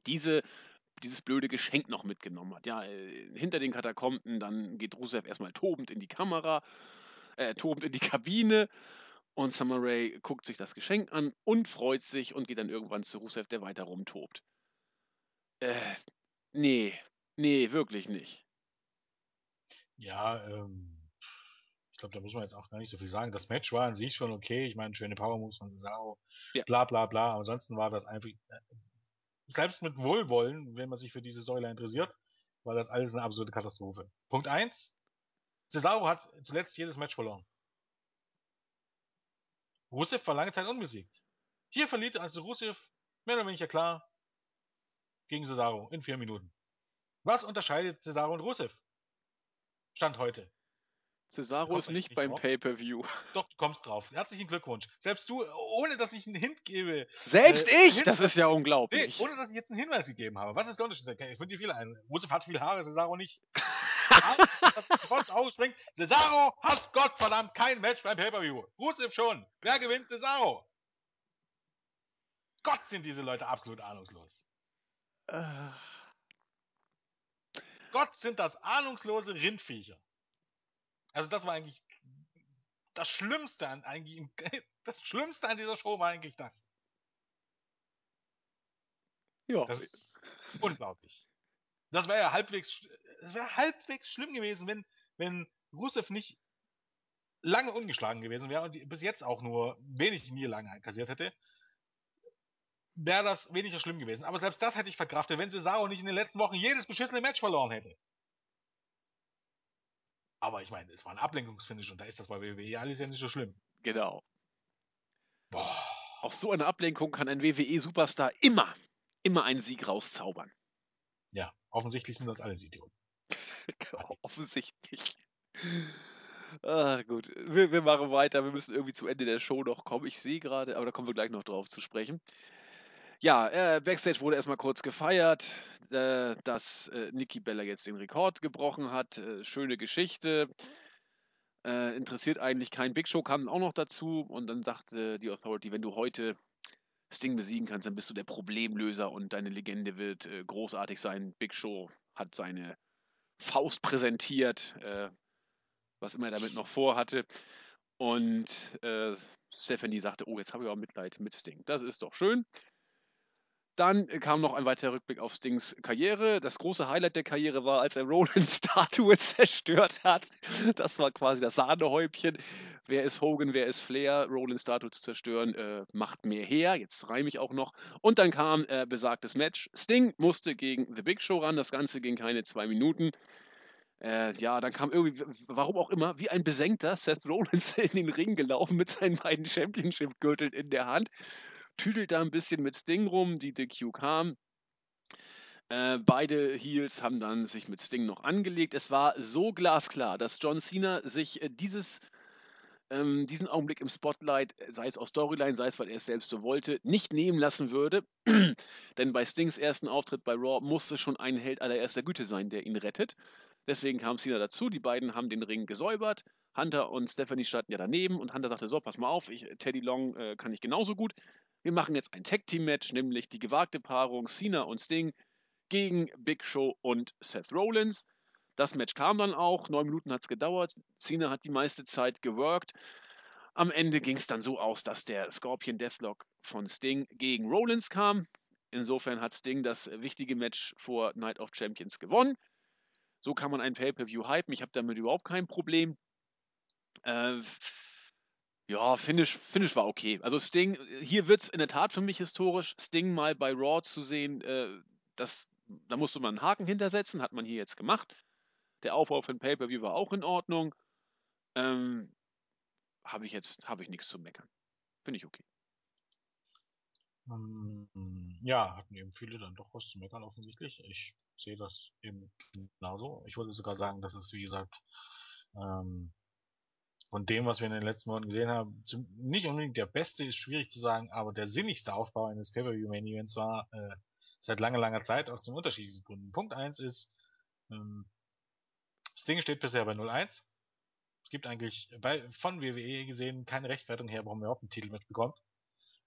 diese dieses blöde Geschenk noch mitgenommen hat. Ja, äh, hinter den Katakomben, dann geht Rusev erstmal tobend in die Kamera, äh, tobend in die Kabine und Summer Rae guckt sich das Geschenk an und freut sich und geht dann irgendwann zu Rusev, der weiter rumtobt. Äh, nee, nee, wirklich nicht. Ja, ähm, ich glaube, da muss man jetzt auch gar nicht so viel sagen. Das Match war an sich schon okay. Ich meine, schöne Power Moves von Cesaro, ja. bla bla bla. Ansonsten war das einfach, äh, selbst mit Wohlwollen, wenn man sich für diese Storyline interessiert, war das alles eine absolute Katastrophe. Punkt eins: Cesaro hat zuletzt jedes Match verloren. Rusev war lange Zeit unbesiegt. Hier verliert also Rusev mehr oder weniger klar gegen Cesaro in vier Minuten. Was unterscheidet Cesaro und Rusev? Stand heute. Cesaro ist nicht, nicht beim Pay-Per-View. Doch, du kommst drauf. Herzlichen Glückwunsch. Selbst du, ohne dass ich einen Hint gebe. Selbst äh, ich? Hinweis, das ist ja unglaublich. Nee, ohne dass ich jetzt einen Hinweis gegeben habe. Was ist der Unterschied? Ich finde dir viele ein. Rusev hat viele Haare, Cesaro nicht. sofort ausspringt. Cesaro hat Gottverdammt kein Match beim Pay-Per-View. Rusev schon. Wer gewinnt Cesaro? Gott sind diese Leute absolut ahnungslos. Uh. Gott sind das ahnungslose Rindviecher. Also das war eigentlich das Schlimmste an eigentlich das Schlimmste an dieser Show war eigentlich das. Ja. Das ist unglaublich. Das wäre ja halbwegs, das wäre halbwegs schlimm gewesen, wenn, wenn Rusev nicht lange ungeschlagen gewesen wäre und bis jetzt auch nur wenig Niederlagen kassiert hätte, wäre das weniger schlimm gewesen. Aber selbst das hätte ich verkraftet, wenn Cesaro nicht in den letzten Wochen jedes beschissene Match verloren hätte. Aber ich meine, es war ein Ablenkungsfinish und da ist das bei WWE alles ja nicht so schlimm. Genau. Boah. Aus so einer Ablenkung kann ein WWE-Superstar immer, immer einen Sieg rauszaubern. Ja, offensichtlich sind das alles Idioten. Offensichtlich. Ah, gut. Wir, wir machen weiter. Wir müssen irgendwie zum Ende der Show noch kommen. Ich sehe gerade, aber da kommen wir gleich noch drauf zu sprechen. Ja, äh, Backstage wurde erstmal kurz gefeiert, äh, dass äh, Nikki Bella jetzt den Rekord gebrochen hat. Äh, schöne Geschichte. Äh, interessiert eigentlich kein Big Show, kam auch noch dazu. Und dann sagte die Authority, wenn du heute Sting besiegen kannst, dann bist du der Problemlöser und deine Legende wird äh, großartig sein. Big Show hat seine Faust präsentiert, äh, was immer er damit noch vorhatte. Und äh, Stephanie sagte, oh, jetzt habe ich auch Mitleid mit Sting. Das ist doch schön. Dann kam noch ein weiterer Rückblick auf Stings Karriere. Das große Highlight der Karriere war, als er Rollins Statue zerstört hat. Das war quasi das Sahnehäubchen. Wer ist Hogan, wer ist Flair? Rollins Statue zu zerstören äh, macht mehr her. Jetzt reime ich auch noch. Und dann kam äh, besagtes Match. Sting musste gegen The Big Show ran. Das Ganze ging keine zwei Minuten. Äh, ja, dann kam irgendwie, warum auch immer, wie ein besenkter Seth Rollins in den Ring gelaufen mit seinen beiden Championship-Gürteln in der Hand tüdelt da ein bisschen mit Sting rum, die DQ kam. Äh, beide Heels haben dann sich mit Sting noch angelegt. Es war so glasklar, dass John Cena sich äh, dieses, ähm, diesen Augenblick im Spotlight, sei es aus Storyline, sei es, weil er es selbst so wollte, nicht nehmen lassen würde. Denn bei Stings ersten Auftritt bei Raw musste schon ein Held allererster Güte sein, der ihn rettet. Deswegen kam Cena dazu. Die beiden haben den Ring gesäubert. Hunter und Stephanie standen ja daneben und Hunter sagte: So, pass mal auf, ich, Teddy Long äh, kann ich genauso gut. Wir machen jetzt ein Tag-Team-Match, nämlich die gewagte Paarung Cena und Sting gegen Big Show und Seth Rollins. Das Match kam dann auch, neun Minuten hat es gedauert. Cena hat die meiste Zeit geworkt. Am Ende ging es dann so aus, dass der Scorpion Deathlock von Sting gegen Rollins kam. Insofern hat Sting das wichtige Match vor Night of Champions gewonnen. So kann man ein Pay-Per-View hypen. Ich habe damit überhaupt kein Problem. Äh, ja, Finish, Finish war okay. Also Sting, hier wird es in der Tat für mich historisch, Sting mal bei Raw zu sehen, äh, das, da musste man einen Haken hintersetzen, hat man hier jetzt gemacht. Der Aufbau für ein Pay-Per-View war auch in Ordnung. Ähm, habe ich jetzt, habe ich nichts zu meckern. Finde ich okay. Ähm, ja, hatten eben viele dann doch was zu meckern offensichtlich. Ich sehe das eben genauso. Ich würde sogar sagen, dass es, wie gesagt, ähm, von dem, was wir in den letzten Monaten gesehen haben, zum, nicht unbedingt der beste, ist schwierig zu sagen, aber der sinnigste Aufbau eines Pay-Per-View-Main-Events war äh, seit langer, langer Zeit aus den unterschiedlichen Gründen. Punkt 1 ist, ähm, Sting steht bisher bei 0-1. Es gibt eigentlich bei, von WWE gesehen keine Rechtfertigung her, warum er überhaupt einen Titel mitbekommt.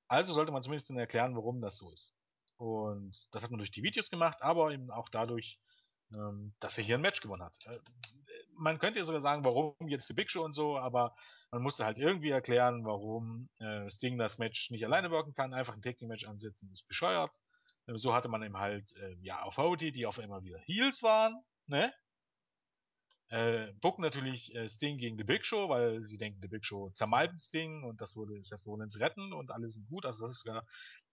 Also sollte man zumindest erklären, warum das so ist. Und das hat man durch die Videos gemacht, aber eben auch dadurch, dass er hier ein Match gewonnen hat. Äh, man könnte ja sogar sagen, warum jetzt die Big Show und so, aber man musste halt irgendwie erklären, warum äh, Sting das Match nicht alleine wirken kann. Einfach ein Taking Match ansetzen ist bescheuert. Äh, so hatte man eben halt, äh, ja, auf Hody, die auf einmal wieder Heels waren, ne? Äh, Book natürlich äh, Sting gegen The Big Show, weil sie denken, The Big Show zermalmt Sting und das würde Seth Rollins retten und alles sind gut. Also das ist ja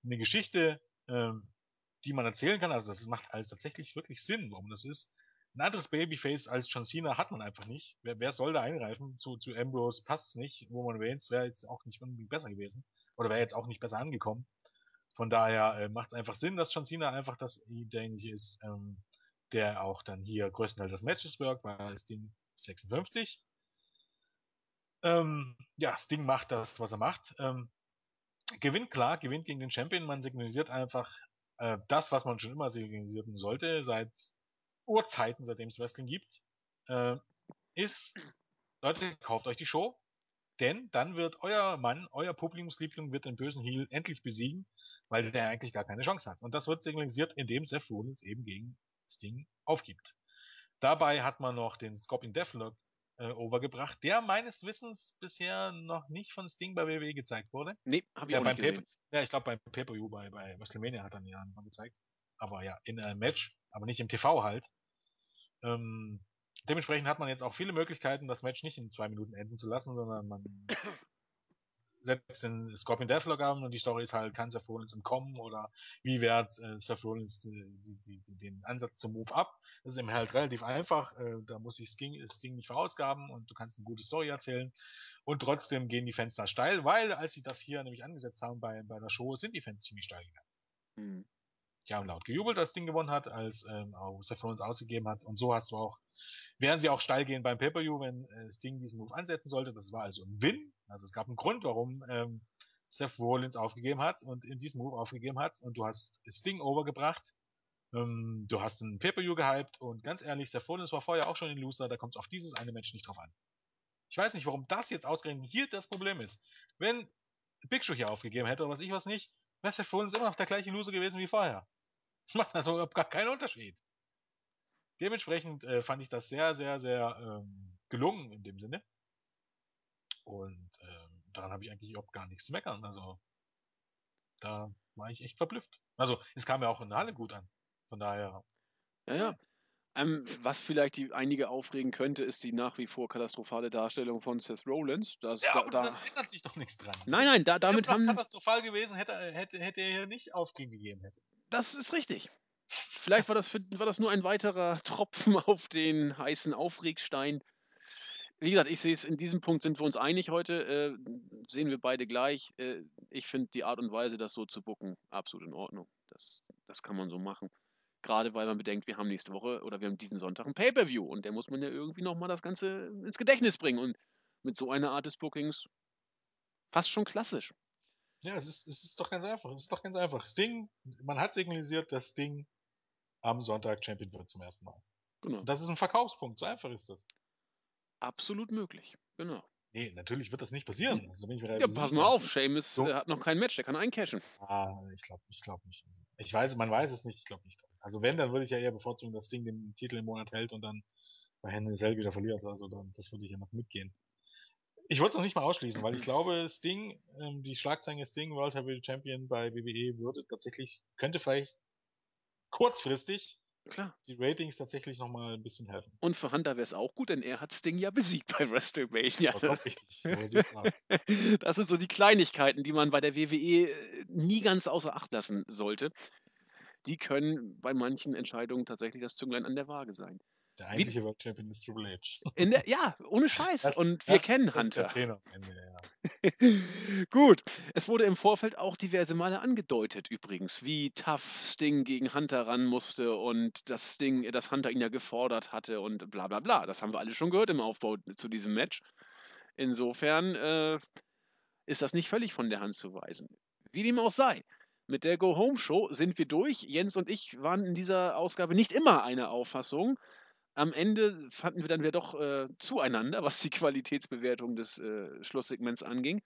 eine Geschichte, ähm, die man erzählen kann. Also das macht alles tatsächlich wirklich Sinn, warum das ist. Ein anderes Babyface als John Cena hat man einfach nicht. Wer, wer soll da eingreifen? Zu, zu Ambrose passt's nicht. Roman Reigns wäre jetzt auch nicht unbedingt besser gewesen. Oder wäre jetzt auch nicht besser angekommen. Von daher äh, macht es einfach Sinn, dass John Cena einfach das derjenige ist, ähm, der auch dann hier größtenteils das Matches wirkt, weil Sting 56. Ähm, ja, Sting macht das, was er macht. Ähm, gewinnt klar, gewinnt gegen den Champion. Man signalisiert einfach äh, das, was man schon immer signalisieren sollte, seit Urzeiten, seitdem es Wrestling gibt, äh, ist, Leute, kauft euch die Show, denn dann wird euer Mann, euer Publikumsliebling wird den bösen Heel endlich besiegen, weil der eigentlich gar keine Chance hat. Und das wird signalisiert, indem Seth Rollins eben gegen Sting aufgibt. Dabei hat man noch den Scorpion Deathlock äh, overgebracht, der meines Wissens bisher noch nicht von Sting bei WWE gezeigt wurde. Nee, habe ich ja, auch nicht gesehen. Ja, ich glaube beim Pay-Per-View bei, bei WrestleMania hat er ihn ja mal gezeigt. Aber ja, in einem Match, aber nicht im TV halt. Ähm, dementsprechend hat man jetzt auch viele Möglichkeiten, das Match nicht in zwei Minuten enden zu lassen, sondern man setzt den Scorpion Deathlock an und die Story ist halt, kann Seth Rollins entkommen oder wie wehrt äh, Seth Rollins die, die, die, den Ansatz zum Move ab. Das ist eben halt relativ einfach, äh, da muss ich Sting, Sting nicht verausgaben und du kannst eine gute Story erzählen und trotzdem gehen die Fans da steil, weil als sie das hier nämlich angesetzt haben bei, bei der Show, sind die Fans ziemlich steil gegangen. Mhm. Die haben laut gejubelt, als Ding gewonnen hat, als ähm, auch Seth Rollins ausgegeben hat und so hast du auch werden sie auch steil gehen beim Pay-Per-View, wenn äh, Sting diesen Move ansetzen sollte. Das war also ein Win. Also es gab einen Grund, warum ähm, Seth Rollins aufgegeben hat und in diesem Move aufgegeben hat. Und du hast Sting overgebracht. Ähm, du hast einen Pay-Per-View gehypt. Und ganz ehrlich, Seth Rollins war vorher auch schon ein Loser. Da kommt es auf dieses eine Match nicht drauf an. Ich weiß nicht, warum das jetzt ausgerechnet hier das Problem ist. Wenn Big Show hier aufgegeben hätte oder was ich was nicht, wäre Seth Rollins immer noch der gleiche Loser gewesen wie vorher. Das macht also überhaupt gar keinen Unterschied. Dementsprechend äh, fand ich das sehr, sehr, sehr ähm, gelungen in dem Sinne. Und ähm, daran habe ich eigentlich überhaupt gar nichts zu meckern. Also da war ich echt verblüfft. Also es kam ja auch in der Halle gut an. Von daher. Ja, ja. Ähm, was vielleicht die einige aufregen könnte, ist die nach wie vor katastrophale Darstellung von Seth Rollins. Das, ja, aber da, das ändert sich doch nichts dran. Nein, nein, da, damit haben... katastrophal gewesen, hätte, hätte, hätte er nicht aufgegeben hätte. Das ist richtig. Vielleicht war das, für, war das nur ein weiterer Tropfen auf den heißen Aufregstein. Wie gesagt, ich sehe es, in diesem Punkt sind wir uns einig heute, äh, sehen wir beide gleich. Äh, ich finde die Art und Weise, das so zu bucken, absolut in Ordnung. Das, das kann man so machen. Gerade weil man bedenkt, wir haben nächste Woche oder wir haben diesen Sonntag ein Pay-Per-View und der muss man ja irgendwie nochmal das Ganze ins Gedächtnis bringen. Und mit so einer Art des Bookings fast schon klassisch. Ja, es ist, es ist doch ganz einfach. Es ist doch ganz einfach. Das Ding, man hat signalisiert, das Ding am Sonntag Champion wird zum ersten Mal. Genau. Das ist ein Verkaufspunkt, so einfach ist das. Absolut möglich, genau. Nee, natürlich wird das nicht passieren. Also bin ich mir ja, pass mal auf, Seamus so. Hat noch kein Match, der kann eincashen. Ah, ich glaube ich glaub nicht. Ich weiß, man weiß es nicht, ich glaube nicht. Also wenn, dann würde ich ja eher bevorzugen, dass Ding den Titel im Monat hält und dann bei Henry Cell wieder verliert. Also dann, das würde ich ja noch mitgehen. Ich wollte es noch nicht mal ausschließen, weil ich glaube, Sting, ähm, die Schlagzeile Sting World Heavyweight Champion bei WWE würde tatsächlich, könnte vielleicht kurzfristig Klar. die Ratings tatsächlich nochmal ein bisschen helfen. Und für Hunter wäre es auch gut, denn er hat Sting ja besiegt bei WrestleMania. richtig, so sieht's aus. Das sind so die Kleinigkeiten, die man bei der WWE äh, nie ganz außer Acht lassen sollte. Die können bei manchen Entscheidungen tatsächlich das Zünglein an der Waage sein. Der eigentliche World Champion ist Triple H. Der, ja, ohne Scheiß. Das, Und wir kennen Hunter. Ende, ja. Gut. Es wurde im Vorfeld auch diverse Male angedeutet, übrigens, wie tough Sting gegen Hunter ran musste und dass Sting, dass Hunter ihn ja gefordert hatte und bla bla bla. Das haben wir alle schon gehört im Aufbau zu diesem Match. Insofern äh, ist das nicht völlig von der Hand zu weisen. Wie dem auch sei. Mit der Go-Home-Show sind wir durch. Jens und ich waren in dieser Ausgabe nicht immer einer Auffassung. Am Ende fanden wir dann wieder doch äh, zueinander, was die Qualitätsbewertung des äh, Schlusssegments anging.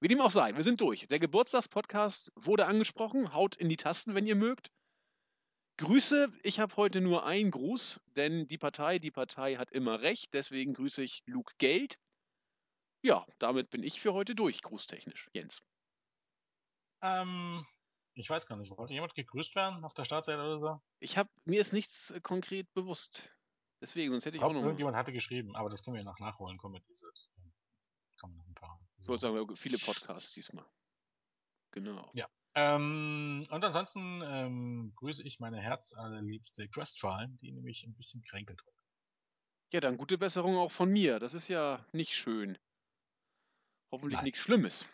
Wie dem auch sei, wir sind durch. Der Geburtstagspodcast wurde angesprochen. Haut in die Tasten, wenn ihr mögt. Grüße, ich habe heute nur einen Gruß, denn die Partei, die Partei hat immer recht. Deswegen grüße ich Luke Geld. Ja, damit bin ich für heute durch, grußtechnisch. Jens. Ähm, ich weiß gar nicht, wollte jemand gegrüßt werden auf der Startseite oder so? Ich habe mir ist nichts äh, konkret bewusst. Deswegen, sonst hätte ich, ich auch noch. Irgendjemand hatte geschrieben, aber das können wir noch nachholen. Kommen wir dieses. Kommen noch ein paar. Ich wollte sagen, viele Podcasts diesmal. Genau. Ja. Ähm, und ansonsten ähm, grüße ich meine herzallerliebste Crestfallen, die nämlich ein bisschen kränkelt wird. Ja, dann gute Besserung auch von mir. Das ist ja nicht schön. Hoffentlich Nein. nichts Schlimmes.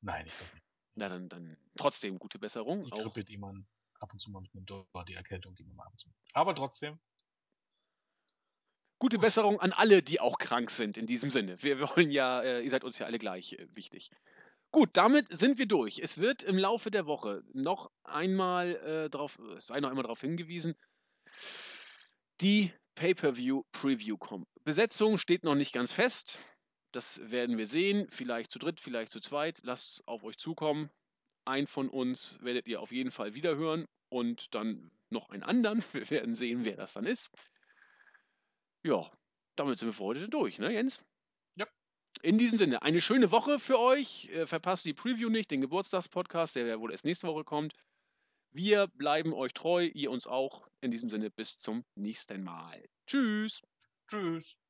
Nein, ich glaube nicht. Na, dann, dann trotzdem gute Besserung. Die Grippe, auch. die man ab und zu mal mitnimmt, oder die Erkältung, die man mal ab und zu. Aber trotzdem, Gute Besserung an alle, die auch krank sind, in diesem Sinne. Wir wollen ja, äh, ihr seid uns ja alle gleich äh, wichtig. Gut, damit sind wir durch. Es wird im Laufe der Woche noch einmal äh, darauf, es sei noch einmal darauf hingewiesen, die Pay-per-View-Preview kommt. Besetzung steht noch nicht ganz fest. Das werden wir sehen. Vielleicht zu dritt, vielleicht zu zweit. Lasst auf euch zukommen. Ein von uns werdet ihr auf jeden Fall wiederhören und dann noch einen anderen. Wir werden sehen, wer das dann ist. Ja, damit sind wir für heute durch, ne, Jens? Ja. In diesem Sinne, eine schöne Woche für euch. Äh, verpasst die Preview nicht, den Geburtstagspodcast, der wohl erst nächste Woche kommt. Wir bleiben euch treu, ihr uns auch. In diesem Sinne, bis zum nächsten Mal. Tschüss. Tschüss.